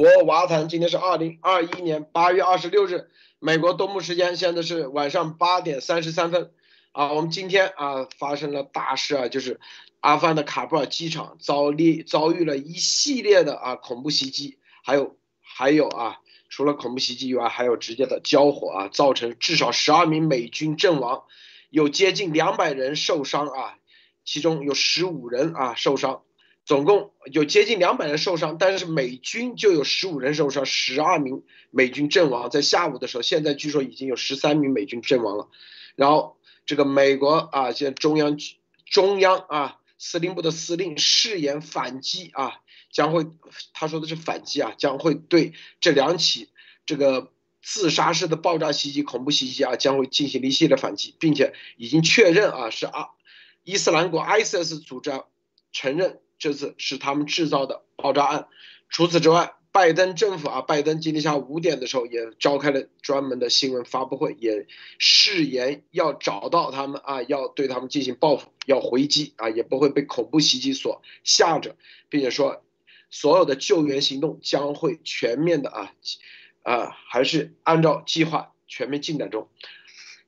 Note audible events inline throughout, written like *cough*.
博娃谈。今天是二零二一年八月二十六日，美国东部时间现在是晚上八点三十三分。啊，我们今天啊发生了大事啊，就是阿富汗的卡布尔机场遭遇遭遇了一系列的啊恐怖袭击，还有还有啊，除了恐怖袭击以外，还有直接的交火啊，造成至少十二名美军阵亡，有接近两百人受伤啊，其中有十五人啊受伤。总共有接近两百人受伤，但是美军就有十五人受伤，十二名美军阵亡。在下午的时候，现在据说已经有十三名美军阵亡了。然后这个美国啊，现在中央中央啊司令部的司令誓言反击啊，将会他说的是反击啊，将会对这两起这个自杀式的爆炸袭击、恐怖袭击啊，将会进行一系列反击，并且已经确认啊是啊伊斯兰国 ISIS 组织承认。这次是他们制造的爆炸案。除此之外，拜登政府啊，拜登今天下午五点的时候也召开了专门的新闻发布会，也誓言要找到他们啊，要对他们进行报复，要回击啊，也不会被恐怖袭击所吓着，并且说所有的救援行动将会全面的啊啊，还是按照计划全面进展中。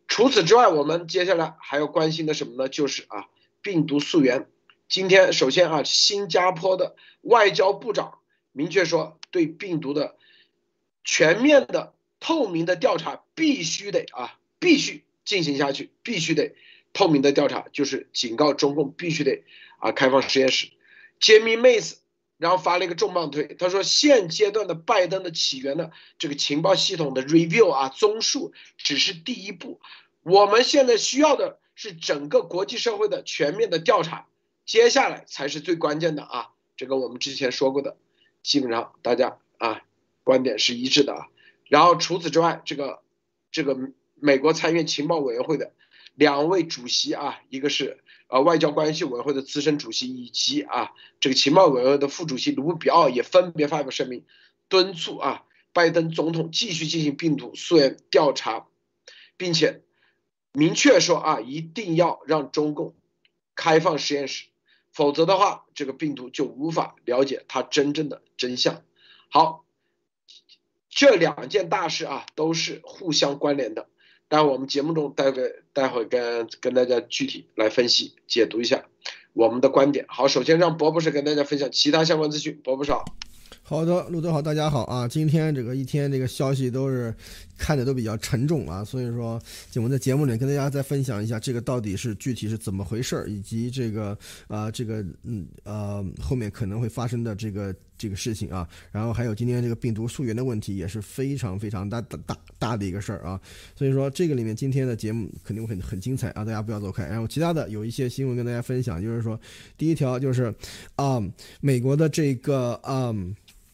除此之外，我们接下来还要关心的什么呢？就是啊，病毒溯源。今天首先啊，新加坡的外交部长明确说，对病毒的全面的、透明的调查必须得啊，必须进行下去，必须得透明的调查，就是警告中共必须得啊开放实验室。杰米妹子然后发了一个重磅推，他说现阶段的拜登的起源的这个情报系统的 review 啊综述只是第一步，我们现在需要的是整个国际社会的全面的调查。接下来才是最关键的啊！这个我们之前说过的，基本上大家啊观点是一致的啊。然后除此之外，这个这个美国参议院情报委员会的两位主席啊，一个是呃外交关系委员会的资深主席，以及啊这个情报委员会的副主席卢比奥也分别发表声明，敦促啊拜登总统继续进行病毒溯源调查，并且明确说啊一定要让中共开放实验室。否则的话，这个病毒就无法了解它真正的真相。好，这两件大事啊都是互相关联的。但我们节目中待会待会跟跟大家具体来分析解读一下我们的观点。好，首先让博博士跟大家分享其他相关资讯。博博士好。好的，路德好，大家好啊！今天这个一天这个消息都是看的都比较沉重啊，所以说我们在节目里跟大家再分享一下这个到底是具体是怎么回事儿，以及这个啊这个嗯呃后面可能会发生的这个这个事情啊，然后还有今天这个病毒溯源的问题也是非常非常大大大大的一个事儿啊，所以说这个里面今天的节目肯定会很很精彩啊，大家不要走开。然后其他的有一些新闻跟大家分享，就是说第一条就是啊美国的这个啊。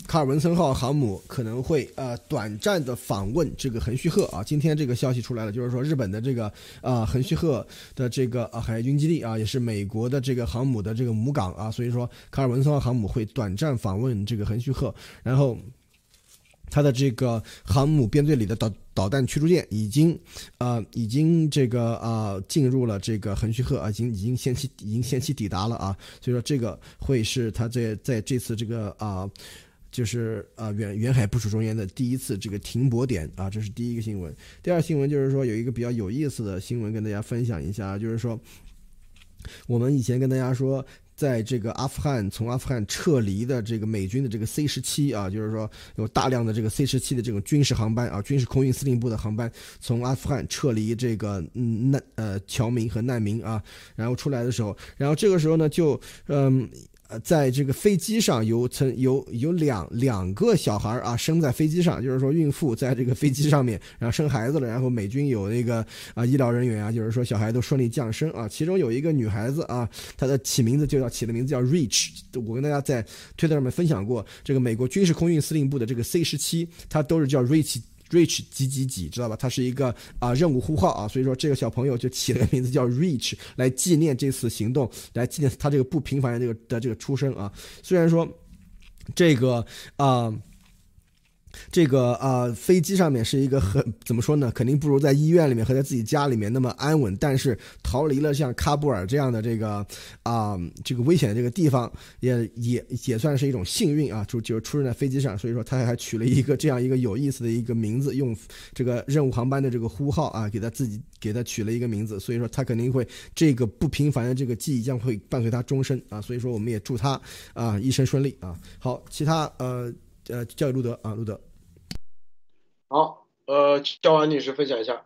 卡尔文森号航母可能会呃短暂的访问这个横须贺啊，今天这个消息出来了，就是说日本的这个啊横须贺的这个啊海军基地啊，也是美国的这个航母的这个母港啊，所以说卡尔文森号航母会短暂访问这个横须贺，然后它的这个航母编队里的导导弹驱逐舰已经啊已经这个啊进入了这个横须贺啊，已经已经先期已经先期抵达了啊，所以说这个会是它在在这次这个啊。就是啊，远远海部署中间的第一次这个停泊点啊，这是第一个新闻。第二新闻就是说有一个比较有意思的新闻跟大家分享一下，就是说我们以前跟大家说，在这个阿富汗从阿富汗撤离的这个美军的这个 C 十七啊，就是说有大量的这个 C 十七的这种军事航班啊，军事空运司令部的航班从阿富汗撤离这个嗯难呃侨民和难民啊，然后出来的时候，然后这个时候呢就嗯。呃在这个飞机上有曾有有两两个小孩啊生在飞机上，就是说孕妇在这个飞机上面，然后生孩子了，然后美军有那个啊医疗人员啊，就是说小孩都顺利降生啊。其中有一个女孩子啊，她的起名字就叫起的名字叫 Rich，我跟大家在推特上面分享过，这个美国军事空运司令部的这个 C 十七，它都是叫 Rich。Reach 几几几，知道吧？它是一个啊任务呼号啊，所以说这个小朋友就起了个名字叫 Reach，来纪念这次行动，来纪念他这个不平凡的这个的这个出生啊。虽然说这个啊。这个啊，飞机上面是一个很怎么说呢？肯定不如在医院里面和在自己家里面那么安稳。但是逃离了像喀布尔这样的这个啊这个危险的这个地方，也也也算是一种幸运啊。就就是出生在飞机上，所以说他还取了一个这样一个有意思的一个名字，用这个任务航班的这个呼号啊，给他自己给他取了一个名字。所以说他肯定会这个不平凡的这个记忆将会伴随他终身啊。所以说我们也祝他啊一生顺利啊。好，其他呃呃叫路德啊，路德。好，呃，焦婉女士分享一下。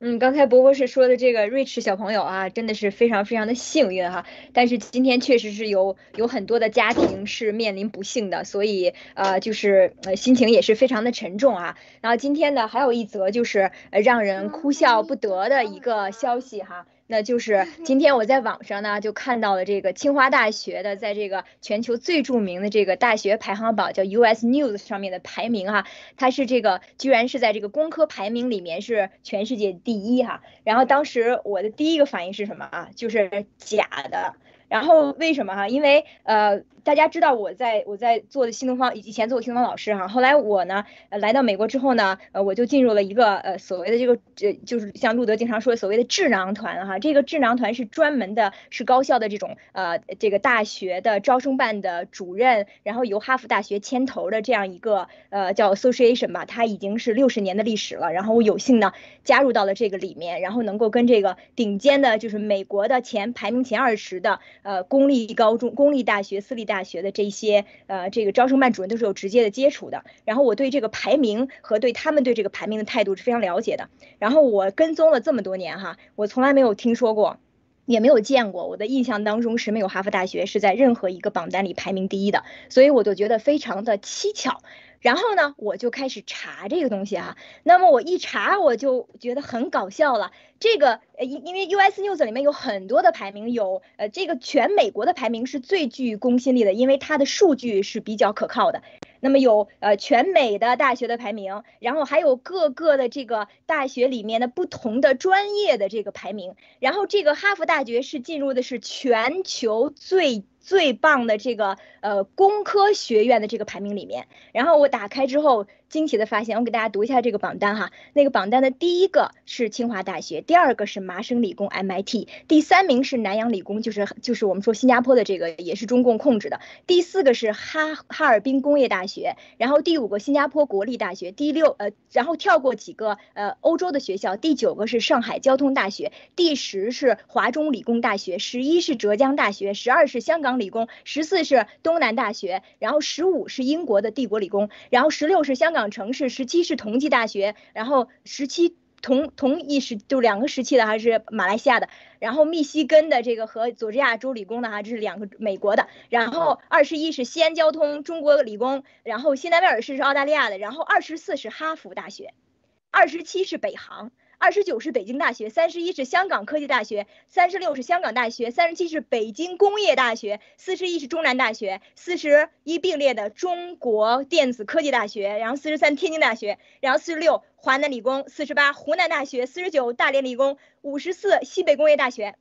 嗯，刚才博博士说的这个 Rich 小朋友啊，真的是非常非常的幸运哈。但是今天确实是有有很多的家庭是面临不幸的，所以呃，就是呃心情也是非常的沉重啊。然后今天呢，还有一则就是呃让人哭笑不得的一个消息哈。那就是 *laughs* 今天我在网上呢就看到了这个清华大学的在这个全球最著名的这个大学排行榜叫 US News 上面的排名哈，它是这个居然是在这个工科排名里面是全世界第一哈。然后当时我的第一个反应是什么啊？就是假的。然后为什么哈？因为呃。大家知道我在我在做的新东方以前做过新东方老师哈，后来我呢来到美国之后呢，呃我就进入了一个呃所谓的这个这就是像路德经常说的所谓的智囊团哈，这个智囊团是专门的是高校的这种呃这个大学的招生办的主任，然后由哈佛大学牵头的这样一个呃叫 association 吧，它已经是六十年的历史了，然后我有幸呢加入到了这个里面，然后能够跟这个顶尖的就是美国的前排名前二十的呃公立高中、公立大学、私立大。大学的这些呃，这个招生办主任都是有直接的接触的。然后我对这个排名和对他们对这个排名的态度是非常了解的。然后我跟踪了这么多年哈，我从来没有听说过，也没有见过。我的印象当中是没有哈佛大学是在任何一个榜单里排名第一的，所以我就觉得非常的蹊跷。然后呢，我就开始查这个东西哈。那么我一查，我就觉得很搞笑了。这个呃，因因为 US News 里面有很多的排名，有呃这个全美国的排名是最具公信力的，因为它的数据是比较可靠的。那么有呃全美的大学的排名，然后还有各个的这个大学里面的不同的专业的这个排名，然后这个哈佛大学是进入的是全球最。最棒的这个呃工科学院的这个排名里面，然后我打开之后。惊奇的发现，我给大家读一下这个榜单哈。那个榜单的第一个是清华大学，第二个是麻省理工 MIT，第三名是南洋理工，就是就是我们说新加坡的这个也是中共控制的。第四个是哈哈尔滨工业大学，然后第五个新加坡国立大学，第六呃然后跳过几个呃欧洲的学校，第九个是上海交通大学，第十是华中理工大学，十一是浙江大学，十二是香港理工，十四是东南大学，然后十五是英国的帝国理工，然后十六是香港。城市十七是同济大学，然后十七同同一时就两个时期的还是马来西亚的，然后密西根的这个和佐治亚州理工的哈，这是两个美国的，然后二十一是西安交通中国理工，然后新南威尔士是澳大利亚的，然后二十四是哈佛大学，二十七是北航。二十九是北京大学，三十一是香港科技大学，三十六是香港大学，三十七是北京工业大学，四十一是中南大学，四十一并列的中国电子科技大学，然后四十三天津大学，然后四十六华南理工，四十八湖南大学，四十九大连理工，五十四西北工业大学。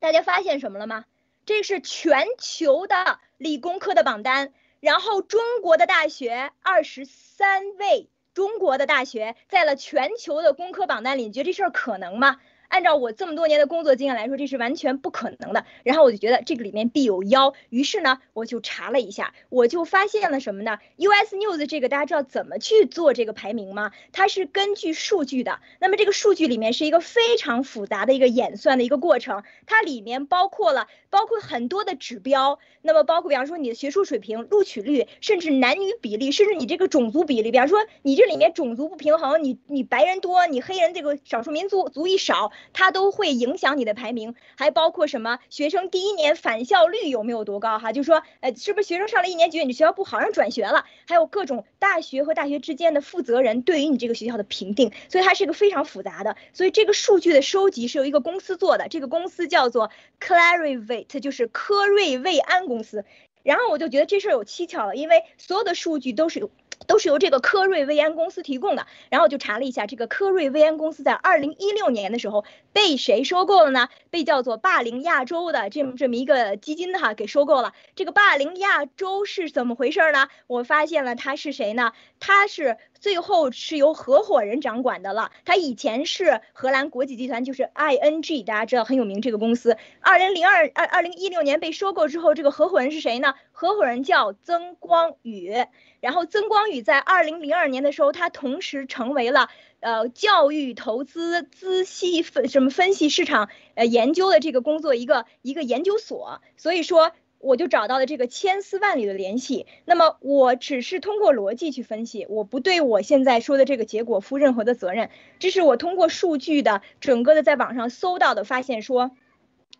大家发现什么了吗？这是全球的理工科的榜单，然后中国的大学二十三位。中国的大学在了全球的工科榜单里，你觉得这事儿可能吗？按照我这么多年的工作经验来说，这是完全不可能的。然后我就觉得这个里面必有妖，于是呢，我就查了一下，我就发现了什么呢？US News 这个大家知道怎么去做这个排名吗？它是根据数据的。那么这个数据里面是一个非常复杂的一个演算的一个过程，它里面包括了包括很多的指标，那么包括比方说你的学术水平、录取率，甚至男女比例，甚至你这个种族比例，比方说你这里面种族不平衡，你你白人多，你黑人这个少数民族族裔少。它都会影响你的排名，还包括什么学生第一年返校率有没有多高哈？就说，呃，是不是学生上了一年级，你学校不好，让转学了？还有各种大学和大学之间的负责人对于你这个学校的评定，所以它是一个非常复杂的。所以这个数据的收集是由一个公司做的，这个公司叫做 Clarivate，就是科瑞卫安公司。然后我就觉得这事儿有蹊跷了，因为所有的数据都是由都是由这个科瑞威安公司提供的，然后我就查了一下，这个科瑞威安公司在二零一六年的时候被谁收购了呢？被叫做霸凌亚洲的这么这么一个基金哈给收购了。这个霸凌亚洲是怎么回事呢？我发现了他是谁呢？他是最后是由合伙人掌管的了。他以前是荷兰国际集团，就是 ING，大家知道很有名这个公司。二零零二二二零一六年被收购之后，这个合伙人是谁呢？合伙人叫曾光宇。然后曾光宇在二零零二年的时候，他同时成为了呃教育投资资息分什么分析市场呃研究的这个工作一个一个研究所，所以说我就找到了这个千丝万缕的联系。那么我只是通过逻辑去分析，我不对我现在说的这个结果负任何的责任，这是我通过数据的整个的在网上搜到的发现说，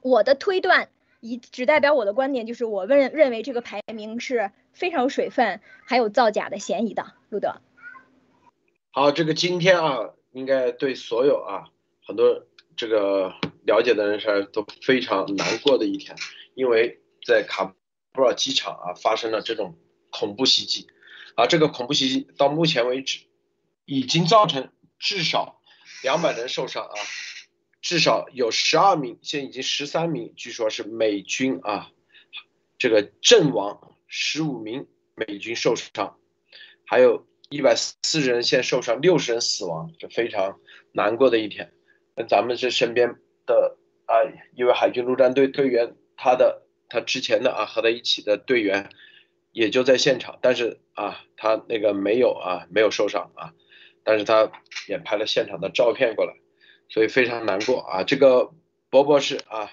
我的推断。以只代表我的观点，就是我认认为这个排名是非常有水分，还有造假的嫌疑的。路德，好，这个今天啊，应该对所有啊很多这个了解的人是都非常难过的一天，因为在卡布尔机场啊发生了这种恐怖袭击，啊，这个恐怖袭击到目前为止已经造成至少两百人受伤啊。至少有十二名，现在已经十三名，据说是美军啊，这个阵亡，十五名美军受伤，还有一百四十人现在受伤，六十人死亡，这非常难过的一天。那咱们这身边的啊一位海军陆战队队员，他的他之前的啊和他一起的队员也就在现场，但是啊他那个没有啊没有受伤啊，但是他也拍了现场的照片过来。所以非常难过啊，这个博博士啊。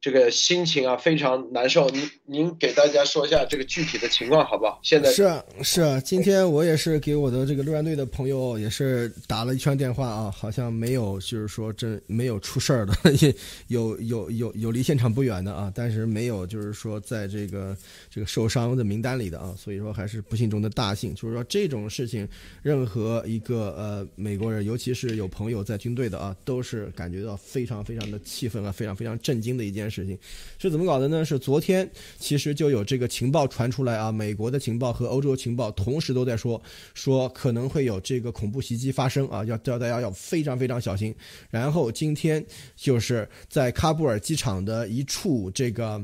这个心情啊非常难受，您您给大家说一下这个具体的情况好不好？现在是啊是啊，今天我也是给我的这个陆战队的朋友也是打了一圈电话啊，好像没有就是说真没有出事儿的，*laughs* 有有有有离现场不远的啊，但是没有就是说在这个这个受伤的名单里的啊，所以说还是不幸中的大幸，就是说这种事情，任何一个呃美国人，尤其是有朋友在军队的啊，都是感觉到非常非常的气愤啊，非常非常震惊的一件。事情是怎么搞的呢？是昨天其实就有这个情报传出来啊，美国的情报和欧洲情报同时都在说说可能会有这个恐怖袭击发生啊，要叫大家要非常非常小心。然后今天就是在喀布尔机场的一处这个。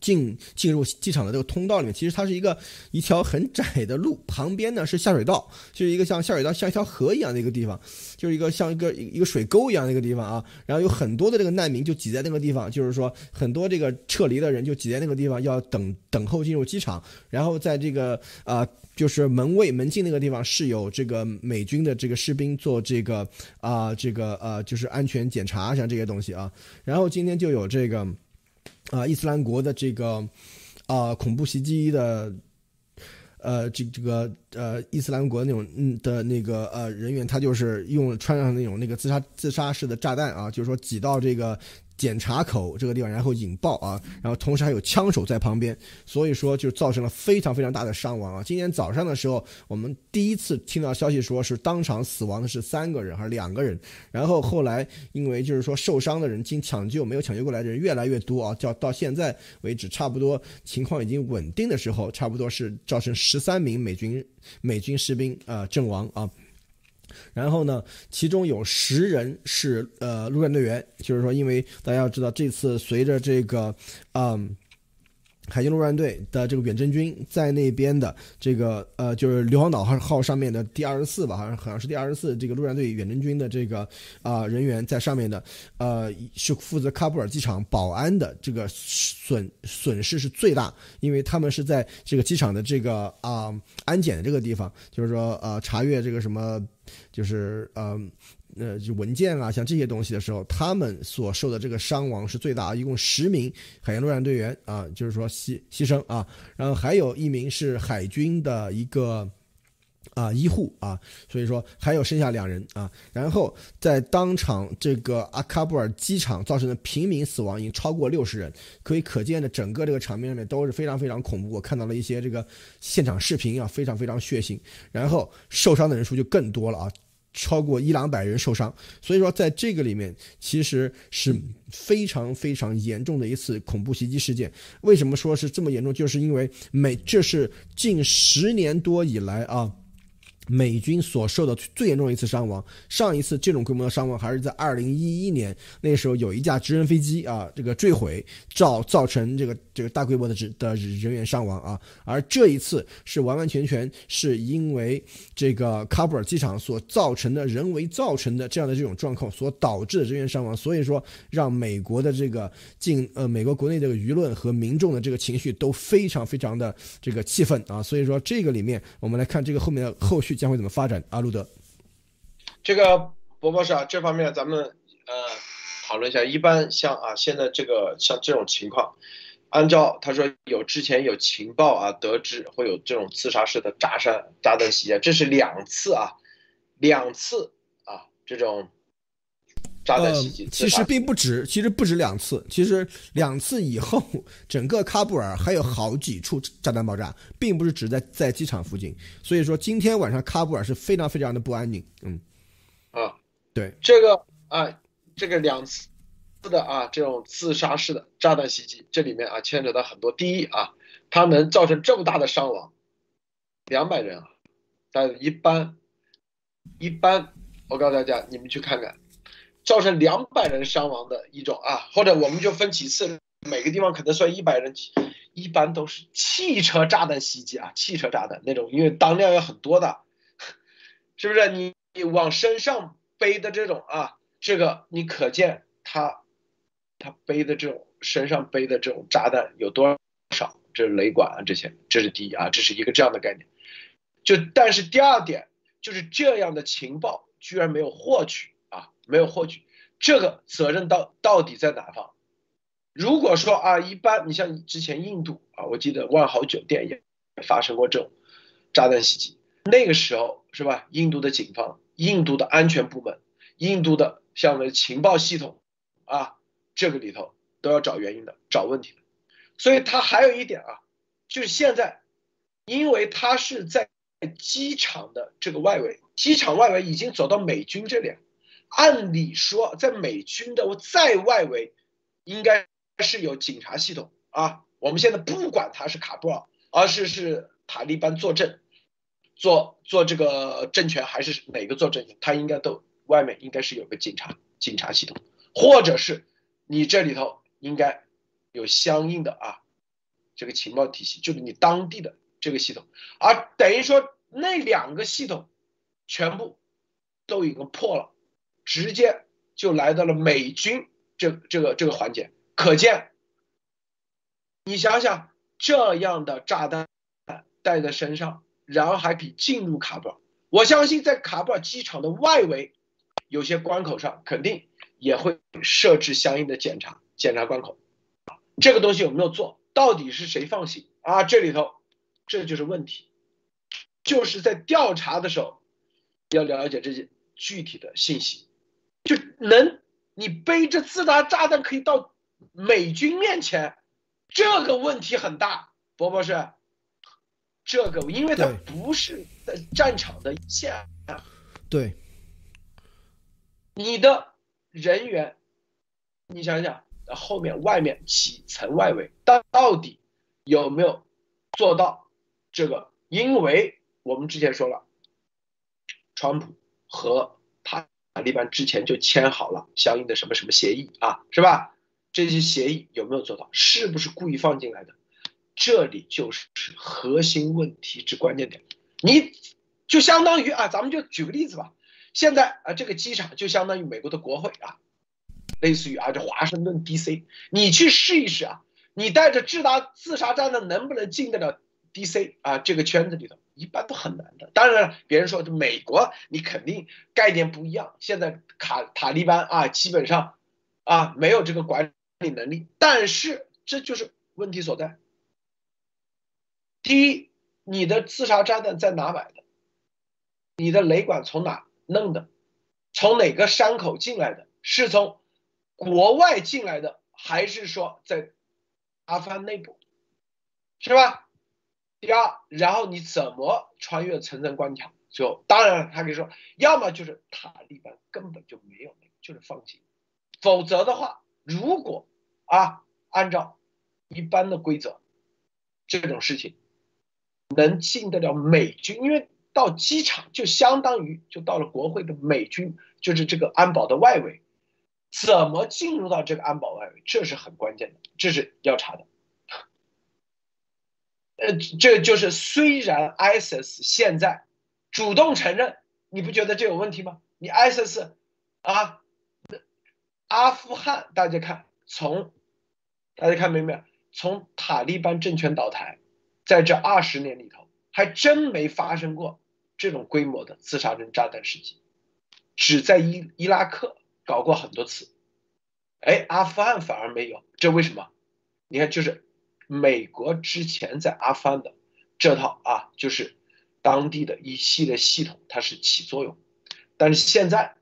进进入机场的这个通道里面，其实它是一个一条很窄的路，旁边呢是下水道，就是一个像下水道像一条河一样的一个地方，就是一个像一个一个水沟一样的一个地方啊。然后有很多的这个难民就挤在那个地方，就是说很多这个撤离的人就挤在那个地方，要等等候进入机场。然后在这个啊，就是门卫门禁那个地方是有这个美军的这个士兵做这个啊这个呃就是安全检查像这些东西啊。然后今天就有这个。啊，伊斯兰国的这个啊恐怖袭击的，呃，这这个呃伊斯兰国那种嗯的那个呃人员，他就是用穿上那种那个自杀自杀式的炸弹啊，就是说挤到这个。检查口这个地方，然后引爆啊，然后同时还有枪手在旁边，所以说就造成了非常非常大的伤亡啊。今天早上的时候，我们第一次听到消息，说是当场死亡的是三个人还是两个人，然后后来因为就是说受伤的人经抢救没有抢救过来的人越来越多啊，叫到现在为止差不多情况已经稳定的时候，差不多是造成十三名美军美军士兵啊阵亡啊。然后呢，其中有十人是呃陆战队员，就是说，因为大家要知道，这次随着这个，嗯。海军陆战队的这个远征军在那边的这个呃，就是硫磺岛号号上面的第二十四吧，好像好像是第二十四这个陆战队远征军的这个啊人员在上面的，呃，是负责喀布尔机场保安的，这个损损失是最大，因为他们是在这个机场的这个啊安检的这个地方，就是说呃查阅这个什么，就是呃。呃，就文件啊，像这些东西的时候，他们所受的这个伤亡是最大，一共十名海洋陆战队员啊，就是说牺牺牲啊，然后还有一名是海军的一个啊医护啊，所以说还有剩下两人啊，然后在当场这个阿喀布尔机场造成的平民死亡已经超过六十人，可以可见的整个这个场面上面都是非常非常恐怖，我看到了一些这个现场视频啊，非常非常血腥，然后受伤的人数就更多了啊。超过一两百人受伤，所以说在这个里面其实是非常非常严重的一次恐怖袭击事件。为什么说是这么严重？就是因为美这是近十年多以来啊。美军所受的最严重的一次伤亡，上一次这种规模的伤亡还是在二零一一年，那时候有一架直升飞机啊，这个坠毁，造造成这个这个大规模的人的人员伤亡啊。而这一次是完完全全是因为这个喀布尔机场所造成的人为造成的这样的这种状况所导致的人员伤亡，所以说让美国的这个进呃美国国内这个舆论和民众的这个情绪都非常非常的这个气愤啊。所以说这个里面我们来看这个后面的后续。将会怎么发展？阿路德，这个博博士啊，这方面咱们呃讨论一下。一般像啊，现在这个像这种情况，按照他说有之前有情报啊，得知会有这种刺杀式的炸山炸弹袭击，这是两次啊，两次啊这种。炸弹袭击其实并不止，其实不止两次。其实两次以后，整个喀布尔还有好几处炸弹爆炸，并不是只在在机场附近。所以说，今天晚上喀布尔是非常非常的不安宁。嗯，啊，对，这个啊，这个两次的啊，这种自杀式的炸弹袭击，这里面啊牵扯到很多。第一啊，它能造成这么大的伤亡，两百人啊，但一般一般，我告诉大家，你们去看看。造成两百人伤亡的一种啊，或者我们就分几次，每个地方可能算一百人，一般都是汽车炸弹袭击啊，汽车炸弹那种，因为当量要很多的，是不是？你你往身上背的这种啊，这个你可见他他背的这种身上背的这种炸弹有多少？这是雷管啊，这些，这是第一啊，这是一个这样的概念。就但是第二点就是这样的情报居然没有获取。没有获取，这个责任到到底在哪方？如果说啊，一般你像之前印度啊，我记得万豪酒店也发生过这种炸弹袭击，那个时候是吧？印度的警方、印度的安全部门、印度的像的情报系统啊，这个里头都要找原因的、找问题的。所以他还有一点啊，就是现在，因为他是在机场的这个外围，机场外围已经走到美军这里。按理说，在美军的在外围，应该是有警察系统啊。我们现在不管他是卡布尔，而是是塔利班坐镇，做做这个政权，还是哪个做政权，他应该都外面应该是有个警察警察系统，或者是你这里头应该有相应的啊这个情报体系，就是你当地的这个系统，而等于说那两个系统全部都已经破了。直接就来到了美军这这个这个环节，可见，你想想这样的炸弹带在身上，然后还可以进入卡布尔，我相信在卡布尔机场的外围，有些关口上肯定也会设置相应的检查检查关口，这个东西有没有做到底是谁放行啊？这里头这就是问题，就是在调查的时候要了解这些具体的信息。就能你背着自杀炸弹可以到美军面前，这个问题很大，博博士，这个因为它不是在战场的一线，对，你的人员，你想想后面外面几层外围到到底有没有做到这个？因为我们之前说了，川普和啊，一般之前就签好了相应的什么什么协议啊，是吧？这些协议有没有做到？是不是故意放进来的？这里就是核心问题之关键点。你就相当于啊，咱们就举个例子吧。现在啊，这个机场就相当于美国的国会啊，类似于啊，这华盛顿 D.C.，你去试一试啊，你带着自杀自杀炸弹能不能进得了 D.C. 啊这个圈子里头？一般都很难的。当然，别人说美国，你肯定概念不一样。现在卡塔利班啊，基本上啊没有这个管理能力。但是这就是问题所在。第一，你的自杀炸弹在哪买的？你的雷管从哪弄的？从哪个山口进来的？是从国外进来的，还是说在阿富汗内部？是吧？第二，然后你怎么穿越层层关卡？就当然他可以说，要么就是塔利班根本就没有，就是放弃，否则的话，如果啊按照一般的规则，这种事情能进得了美军，因为到机场就相当于就到了国会的美军，就是这个安保的外围，怎么进入到这个安保外围，这是很关键的，这是要查的。呃，这就是虽然 ISIS 现在主动承认，你不觉得这有问题吗？你 ISIS 啊，阿富汗大家看，从大家看没没有？从塔利班政权倒台，在这二十年里头，还真没发生过这种规模的自杀式炸弹袭击，只在伊伊拉克搞过很多次，哎，阿富汗反而没有，这为什么？你看，就是美国之前在阿富汗的这套啊，就是当地的一系列系统，它是起作用，但是现在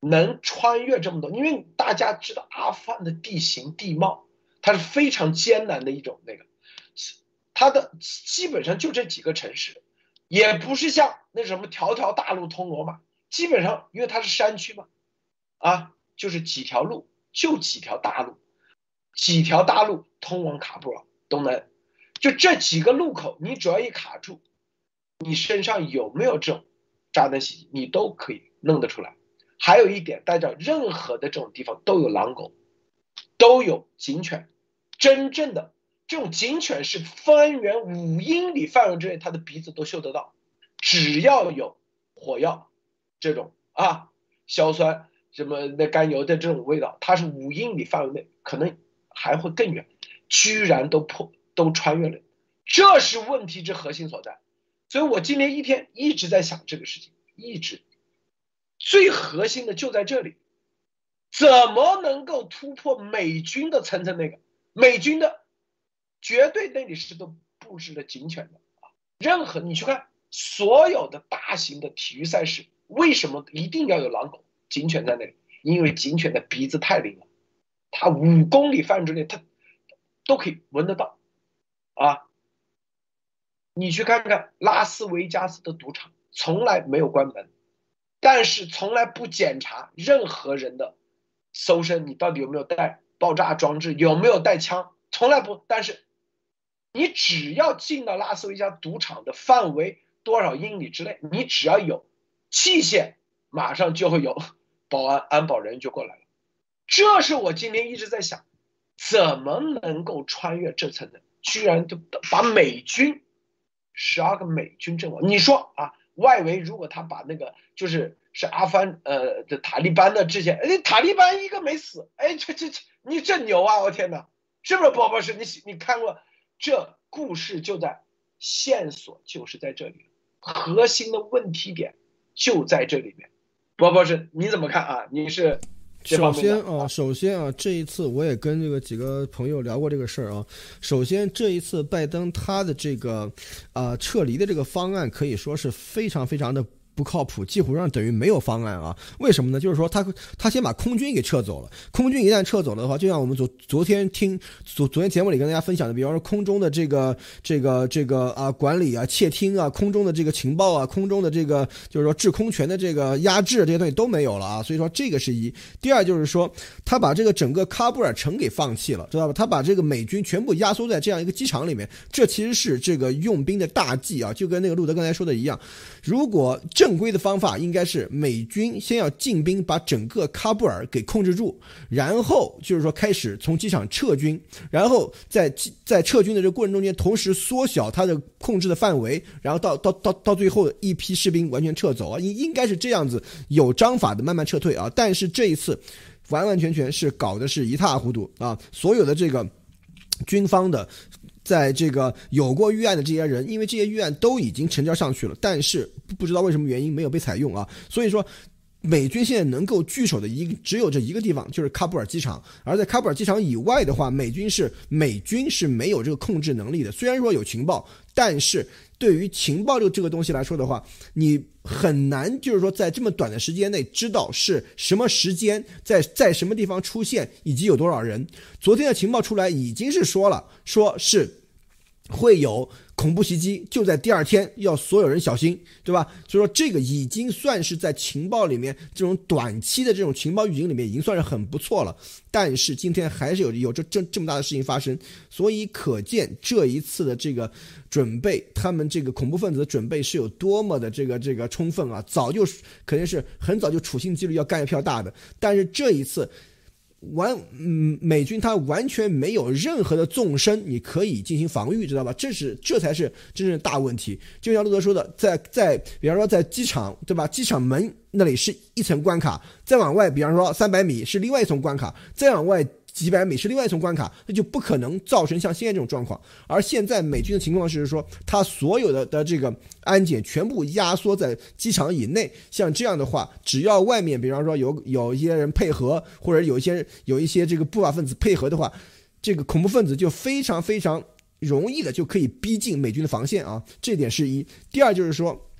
能穿越这么多，因为大家知道阿富汗的地形地貌。它是非常艰难的一种那个，它的基本上就这几个城市，也不是像那什么条条大路通罗马，基本上因为它是山区嘛，啊，就是几条路，就几条大路，几条大路通往喀布尔东南，就这几个路口，你只要一卡住，你身上有没有这种炸弹袭击，你都可以弄得出来。还有一点，大家任何的这种地方都有狼狗，都有警犬。真正的这种警犬是方圆五英里范围之内，它的鼻子都嗅得到，只要有火药这种啊硝酸什么那甘油的这种味道，它是五英里范围内，可能还会更远，居然都破都穿越了，这是问题之核心所在。所以我今天一天一直在想这个事情，一直最核心的就在这里，怎么能够突破美军的层层那个？美军的绝对那里是都布置了警犬的啊，任何你去看所有的大型的体育赛事，为什么一定要有狼狗警犬在那里？因为警犬的鼻子太灵了，它五公里范围之内它都可以闻得到啊。你去看看拉斯维加斯的赌场，从来没有关门，但是从来不检查任何人的搜身，你到底有没有带？爆炸装置有没有带枪？从来不。但是，你只要进到拉斯维加赌场的范围多少英里之内，你只要有器械，马上就会有保安安保人员就过来了。这是我今天一直在想，怎么能够穿越这层的？居然就把美军十二个美军阵亡。你说啊，外围如果他把那个就是是阿富汗呃的塔利班的这些，哎，塔利班一个没死，哎，这这这。你这牛啊！我天哪，是不是宝宝是？你你看过这故事就在线索就是在这里，核心的问题点就在这里面。宝宝是，你怎么看啊？你是首先啊，首先啊，这一次我也跟这个几个朋友聊过这个事儿啊。首先这一次拜登他的这个啊撤离的这个方案可以说是非常非常的。不靠谱，几乎上等于没有方案啊？为什么呢？就是说他他先把空军给撤走了，空军一旦撤走了的话，就像我们昨昨天听昨昨天节目里跟大家分享的，比方说空中的这个这个这个啊管理啊窃听啊，空中的这个情报啊，空中的这个就是说制空权的这个压制这些东西都没有了啊。所以说这个是一。第二就是说他把这个整个喀布尔城给放弃了，知道吧？他把这个美军全部压缩在这样一个机场里面，这其实是这个用兵的大忌啊，就跟那个路德刚才说的一样，如果这正规的方法应该是美军先要进兵，把整个喀布尔给控制住，然后就是说开始从机场撤军，然后在在撤军的这个过程中间，同时缩小它的控制的范围，然后到到到到最后一批士兵完全撤走啊，应应该是这样子有章法的慢慢撤退啊。但是这一次完完全全是搞的是一塌糊涂啊，所有的这个军方的。在这个有过预案的这些人，因为这些预案都已经成交上去了，但是不知道为什么原因没有被采用啊。所以说，美军现在能够据守的一只有这一个地方，就是喀布尔机场。而在喀布尔机场以外的话，美军是美军是没有这个控制能力的。虽然说有情报，但是对于情报这个这个东西来说的话，你很难就是说在这么短的时间内知道是什么时间在在什么地方出现以及有多少人。昨天的情报出来已经是说了，说是。会有恐怖袭击就在第二天，要所有人小心，对吧？所以说这个已经算是在情报里面这种短期的这种情报预警里面已经算是很不错了。但是今天还是有有这这这么大的事情发生，所以可见这一次的这个准备，他们这个恐怖分子的准备是有多么的这个这个充分啊！早就肯定是很早就处心积虑要干一票大的，但是这一次。完，嗯，美军他完全没有任何的纵深，你可以进行防御，知道吧？这是这才是真正大问题。就像路德说的，在在，比方说在机场，对吧？机场门那里是一层关卡，再往外，比方说三百米是另外一层关卡，再往外。几百米是另外一层关卡，那就不可能造成像现在这种状况。而现在美军的情况是说，他所有的的这个安检全部压缩在机场以内。像这样的话，只要外面，比方说有有一些人配合，或者有一些有一些这个不法分子配合的话，这个恐怖分子就非常非常容易的就可以逼近美军的防线啊。这点是一。第二就是说。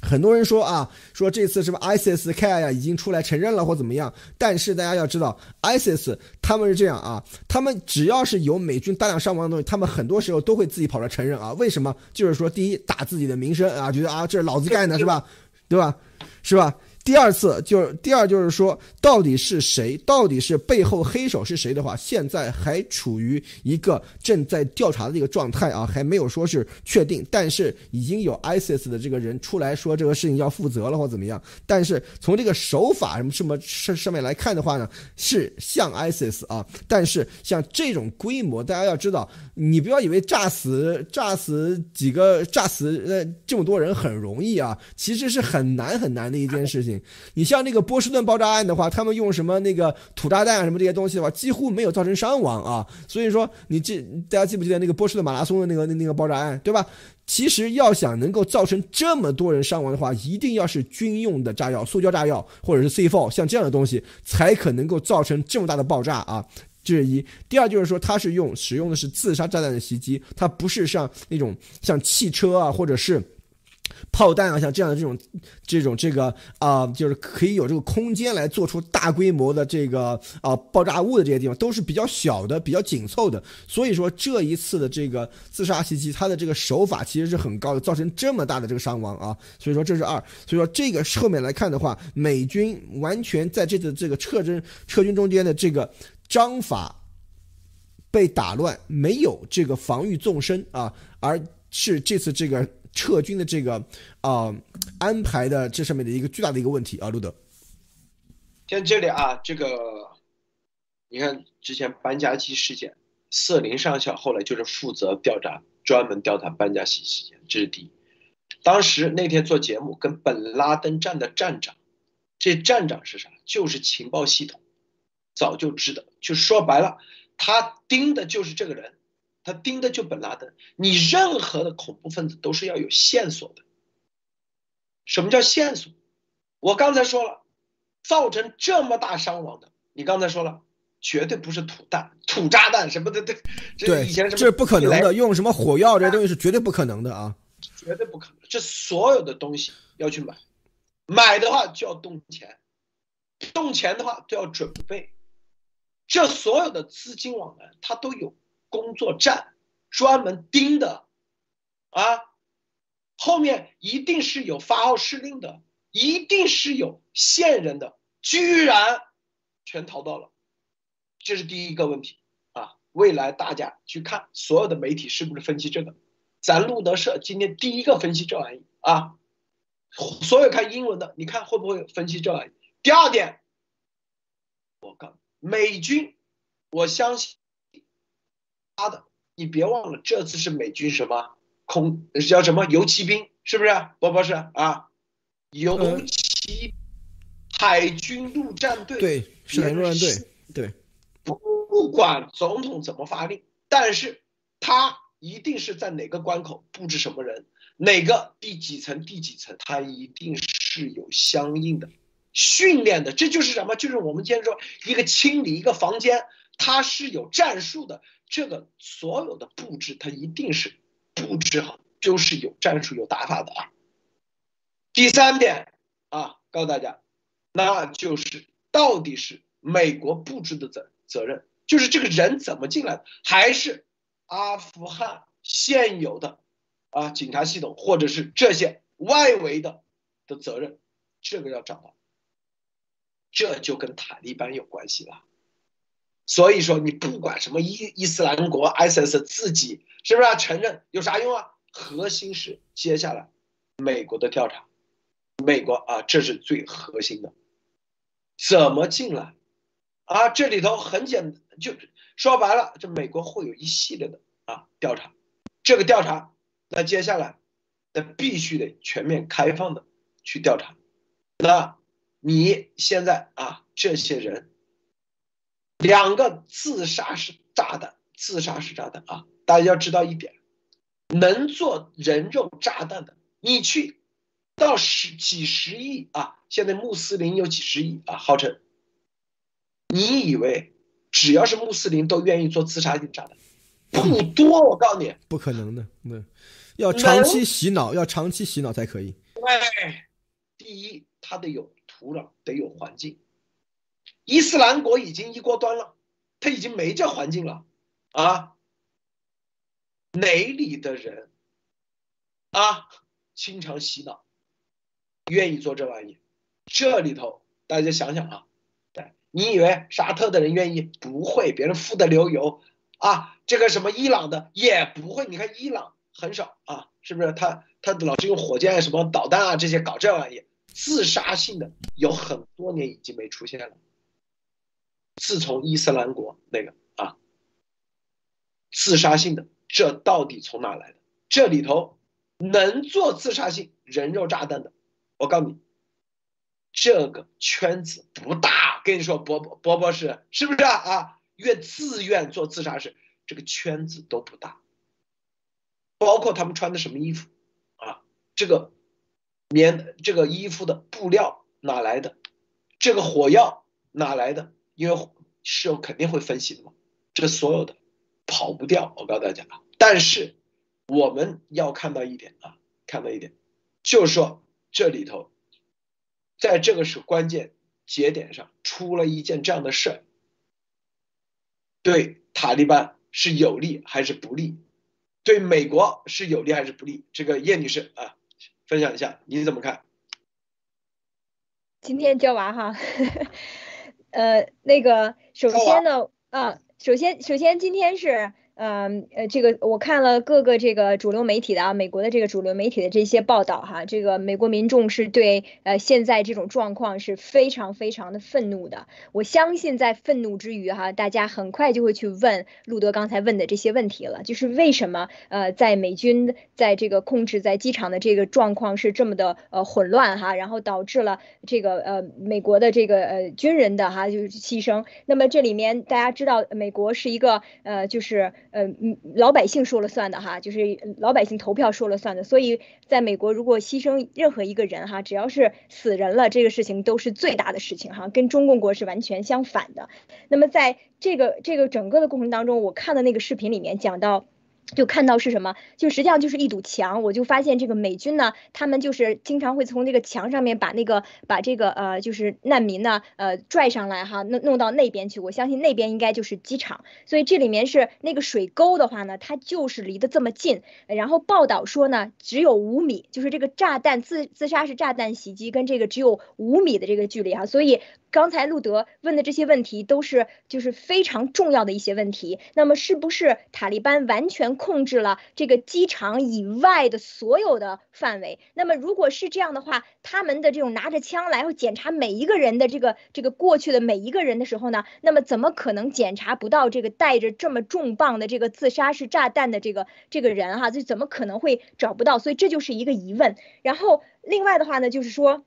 很多人说啊，说这次是不是 ISIS-K 呀已经出来承认了或怎么样？但是大家要知道，ISIS 他们是这样啊，他们只要是有美军大量伤亡的东西，他们很多时候都会自己跑来承认啊。为什么？就是说，第一，打自己的名声啊，觉得啊这是老子干的，是吧？对吧？是吧？第二次就是第二就是说，到底是谁？到底是背后黑手是谁的话，现在还处于一个正在调查的一个状态啊，还没有说是确定。但是已经有 ISIS 的这个人出来说这个事情要负责了或怎么样。但是从这个手法什么什么上上面来看的话呢，是像 ISIS 啊。但是像这种规模，大家要知道，你不要以为炸死炸死几个炸死呃这么多人很容易啊，其实是很难很难的一件事情。你像那个波士顿爆炸案的话，他们用什么那个土炸弹啊什么这些东西的话，几乎没有造成伤亡啊。所以说，你记大家记不记得那个波士顿马拉松的那个那那个爆炸案，对吧？其实要想能够造成这么多人伤亡的话，一定要是军用的炸药，塑胶炸药或者是 C4 像这样的东西，才可能够造成这么大的爆炸啊。这是一。第二就是说，它是用使用的是自杀炸弹的袭击，它不是像那种像汽车啊或者是。炮弹啊，像这样的这种、这种、这个啊，就是可以有这个空间来做出大规模的这个啊爆炸物的这些地方，都是比较小的、比较紧凑的。所以说这一次的这个自杀袭击，它的这个手法其实是很高的，造成这么大的这个伤亡啊。所以说这是二。所以说这个后面来看的话，美军完全在这次这个撤军撤军中间的这个章法被打乱，没有这个防御纵深啊，而是这次这个。撤军的这个啊安排的这上面的一个巨大的一个问题啊，路德。像这里啊，这个你看之前班加西事件，瑟林上校后来就是负责调查，专门调查班加西事件，这是第一。当时那天做节目跟本拉登站的站长，这站长是啥？就是情报系统，早就知道，就说白了，他盯的就是这个人。他盯的就本拉登，你任何的恐怖分子都是要有线索的。什么叫线索？我刚才说了，造成这么大伤亡的，你刚才说了，绝对不是土弹、土炸弹什么的，对，这以前什么这不可能的，用什么火药这东西是绝对不可能的啊，绝对不可能。这所有的东西要去买，买的话就要动钱，动钱的话都要准备，这所有的资金往来，它都有。工作站专门盯的啊，后面一定是有发号施令的，一定是有线人的，居然全逃到了，这是第一个问题啊。未来大家去看所有的媒体是不是分析这个？咱路德社今天第一个分析这玩意啊，所有看英文的，你看会不会分析这玩意？第二点，我告美军，我相信。他的，你别忘了，这次是美军什么空叫什么游骑兵，是不是？不不是啊，游骑海军陆战队，对，是海军陆战队，对。不管总统怎么发令，但是他一定是在哪个关口布置什么人，哪个第几层第几层，他一定是有相应的训练的。这就是什么？就是我们今天说一个清理一个房间，它是有战术的。这个所有的布置，它一定是布置好，就是有战术、有打法的啊。第三点啊，告诉大家，那就是到底是美国布置的责责任，就是这个人怎么进来的，还是阿富汗现有的啊警察系统或者是这些外围的的责任，这个要找到，这就跟塔利班有关系了。所以说，你不管什么伊伊斯兰国 ISIS 自己是不是要承认有啥用啊？核心是接下来美国的调查，美国啊，这是最核心的，怎么进来啊？这里头很简，就说白了，这美国会有一系列的啊调查，这个调查，那接下来那必须得全面开放的去调查。那你现在啊，这些人。两个自杀式炸弹，自杀式炸弹啊！大家要知道一点，能做人肉炸弹的，你去到十几十亿啊！现在穆斯林有几十亿啊，号称。你以为只要是穆斯林都愿意做自杀性炸弹？不多，我告诉你，不可能的。对，要长期洗脑，要长期洗脑才可以。对，第一，它得有土壤，得有环境。伊斯兰国已经一锅端了，他已经没这环境了，啊，哪里的人，啊，经常洗脑，愿意做这玩意，这里头大家想想啊，对，你以为沙特的人愿意？不会，别人富得流油，啊，这个什么伊朗的？也不会，你看伊朗很少。啊，是不是？他他老是用火箭什么导弹啊这些搞这玩意，自杀性的有很多年已经没出现了。自从伊斯兰国那个啊，自杀性的，这到底从哪来的？这里头能做自杀性人肉炸弹的，我告诉你，这个圈子不大。跟你说，博博博博士是不是啊？啊，愿自愿做自杀式，这个圈子都不大。包括他们穿的什么衣服啊？这个棉这个衣服的布料哪来的？这个火药哪来的？因为是肯定会分析的嘛，这所有的跑不掉，我告诉大家啊。但是我们要看到一点啊，看到一点，就是说这里头，在这个是关键节点上出了一件这样的事儿，对塔利班是有利还是不利？对美国是有利还是不利？这个叶女士啊，分享一下你怎么看？今天教完哈。呃，那个，首先呢，啊，首先，首先今天是。嗯呃，这个我看了各个这个主流媒体的啊，美国的这个主流媒体的这些报道哈，这个美国民众是对呃现在这种状况是非常非常的愤怒的。我相信在愤怒之余哈，大家很快就会去问路德刚才问的这些问题了，就是为什么呃在美军在这个控制在机场的这个状况是这么的呃混乱哈，然后导致了这个呃美国的这个呃军人的哈就是牺牲。那么这里面大家知道，美国是一个呃就是。呃，嗯，老百姓说了算的哈，就是老百姓投票说了算的。所以，在美国，如果牺牲任何一个人哈，只要是死人了，这个事情都是最大的事情哈，跟中共国是完全相反的。那么，在这个这个整个的过程当中，我看的那个视频里面讲到。就看到是什么，就实际上就是一堵墙。我就发现这个美军呢，他们就是经常会从这个墙上面把那个把这个呃，就是难民呢，呃，拽上来哈，弄弄到那边去。我相信那边应该就是机场，所以这里面是那个水沟的话呢，它就是离得这么近。然后报道说呢，只有五米，就是这个炸弹自自杀式炸弹袭击跟这个只有五米的这个距离哈，所以。刚才路德问的这些问题都是就是非常重要的一些问题。那么是不是塔利班完全控制了这个机场以外的所有的范围？那么如果是这样的话，他们的这种拿着枪来检查每一个人的这个这个过去的每一个人的时候呢？那么怎么可能检查不到这个带着这么重磅的这个自杀式炸弹的这个这个人哈？就怎么可能会找不到？所以这就是一个疑问。然后另外的话呢，就是说。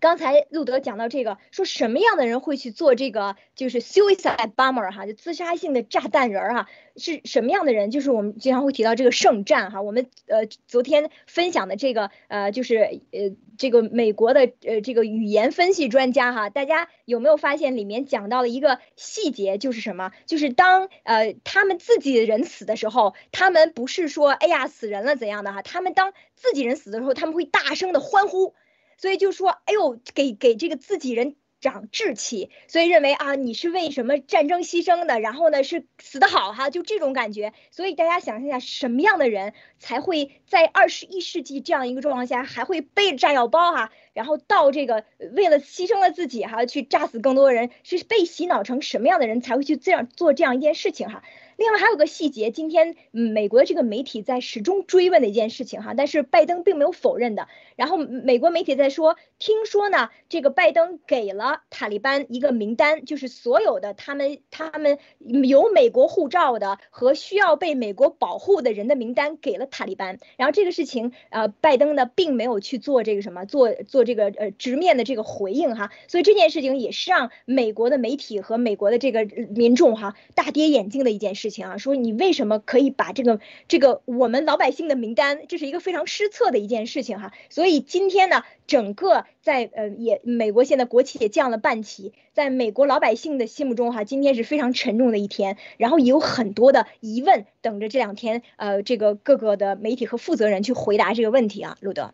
刚才路德讲到这个，说什么样的人会去做这个，就是 suicide bomber 哈，就自杀性的炸弹人儿哈，是什么样的人？就是我们经常会提到这个圣战哈，我们呃昨天分享的这个呃就是呃这个美国的呃这个语言分析专家哈，大家有没有发现里面讲到了一个细节，就是什么？就是当呃他们自己人死的时候，他们不是说哎呀死人了怎样的哈，他们当自己人死的时候，他们会大声的欢呼。所以就说，哎呦，给给这个自己人长志气，所以认为啊你是为什么战争牺牲的，然后呢是死得好哈，就这种感觉。所以大家想象一下，什么样的人才会在二十一世纪这样一个状况下还会背着炸药包哈，然后到这个为了牺牲了自己哈去炸死更多人，是被洗脑成什么样的人才会去这样做这样一件事情哈？另外还有个细节，今天美国的这个媒体在始终追问的一件事情哈，但是拜登并没有否认的。然后美国媒体在说，听说呢，这个拜登给了塔利班一个名单，就是所有的他们他们有美国护照的和需要被美国保护的人的名单给了塔利班。然后这个事情，呃，拜登呢并没有去做这个什么，做做这个呃直面的这个回应哈。所以这件事情也是让美国的媒体和美国的这个民众哈大跌眼镜的一件事。事情啊，说你为什么可以把这个这个我们老百姓的名单，这是一个非常失策的一件事情哈。所以今天呢，整个在呃也美国现在国企也降了半旗，在美国老百姓的心目中哈，今天是非常沉重的一天，然后也有很多的疑问等着这两天呃这个各个的媒体和负责人去回答这个问题啊，路德。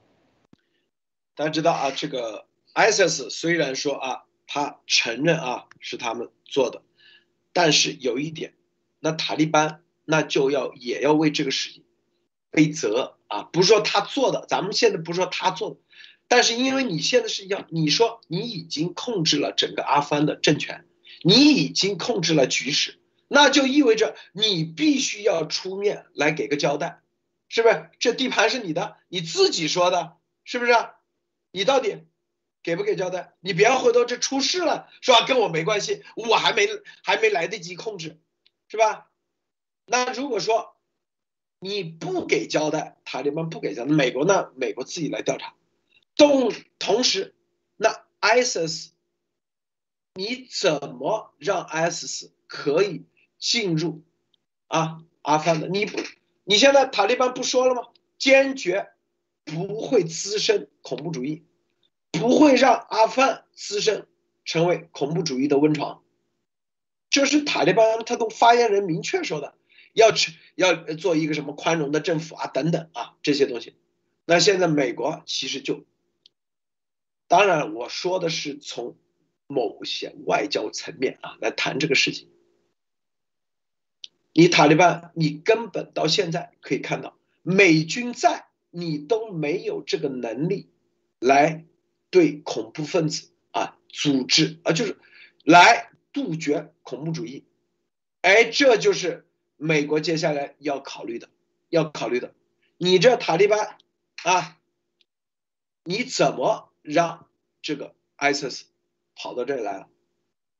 大家知道啊，这个 ISIS 虽然说啊，他承认啊是他们做的，但是有一点。那塔利班那就要也要为这个事情背责啊，不是说他做的，咱们现在不是说他做的，但是因为你现在是要你说你已经控制了整个阿富汗的政权，你已经控制了局势，那就意味着你必须要出面来给个交代，是不是？这地盘是你的，你自己说的，是不是？你到底给不给交代？你别回头这出事了，是吧？跟我没关系，我还没还没来得及控制。是吧？那如果说你不给交代，塔利班不给交代，美国呢？美国自己来调查。同同时，那 ISIS，你怎么让 ISIS 可以进入啊阿富汗的？你不，你现在塔利班不说了吗？坚决不会滋生恐怖主义，不会让阿富汗滋生成为恐怖主义的温床。这是塔利班他都发言人明确说的，要去要做一个什么宽容的政府啊，等等啊这些东西。那现在美国其实就，当然我说的是从某些外交层面啊来谈这个事情。你塔利班，你根本到现在可以看到，美军在你都没有这个能力来对恐怖分子啊组织啊，就是来。杜绝恐怖主义，哎，这就是美国接下来要考虑的，要考虑的。你这塔利班啊，你怎么让这个 ISIS 跑到这里来了？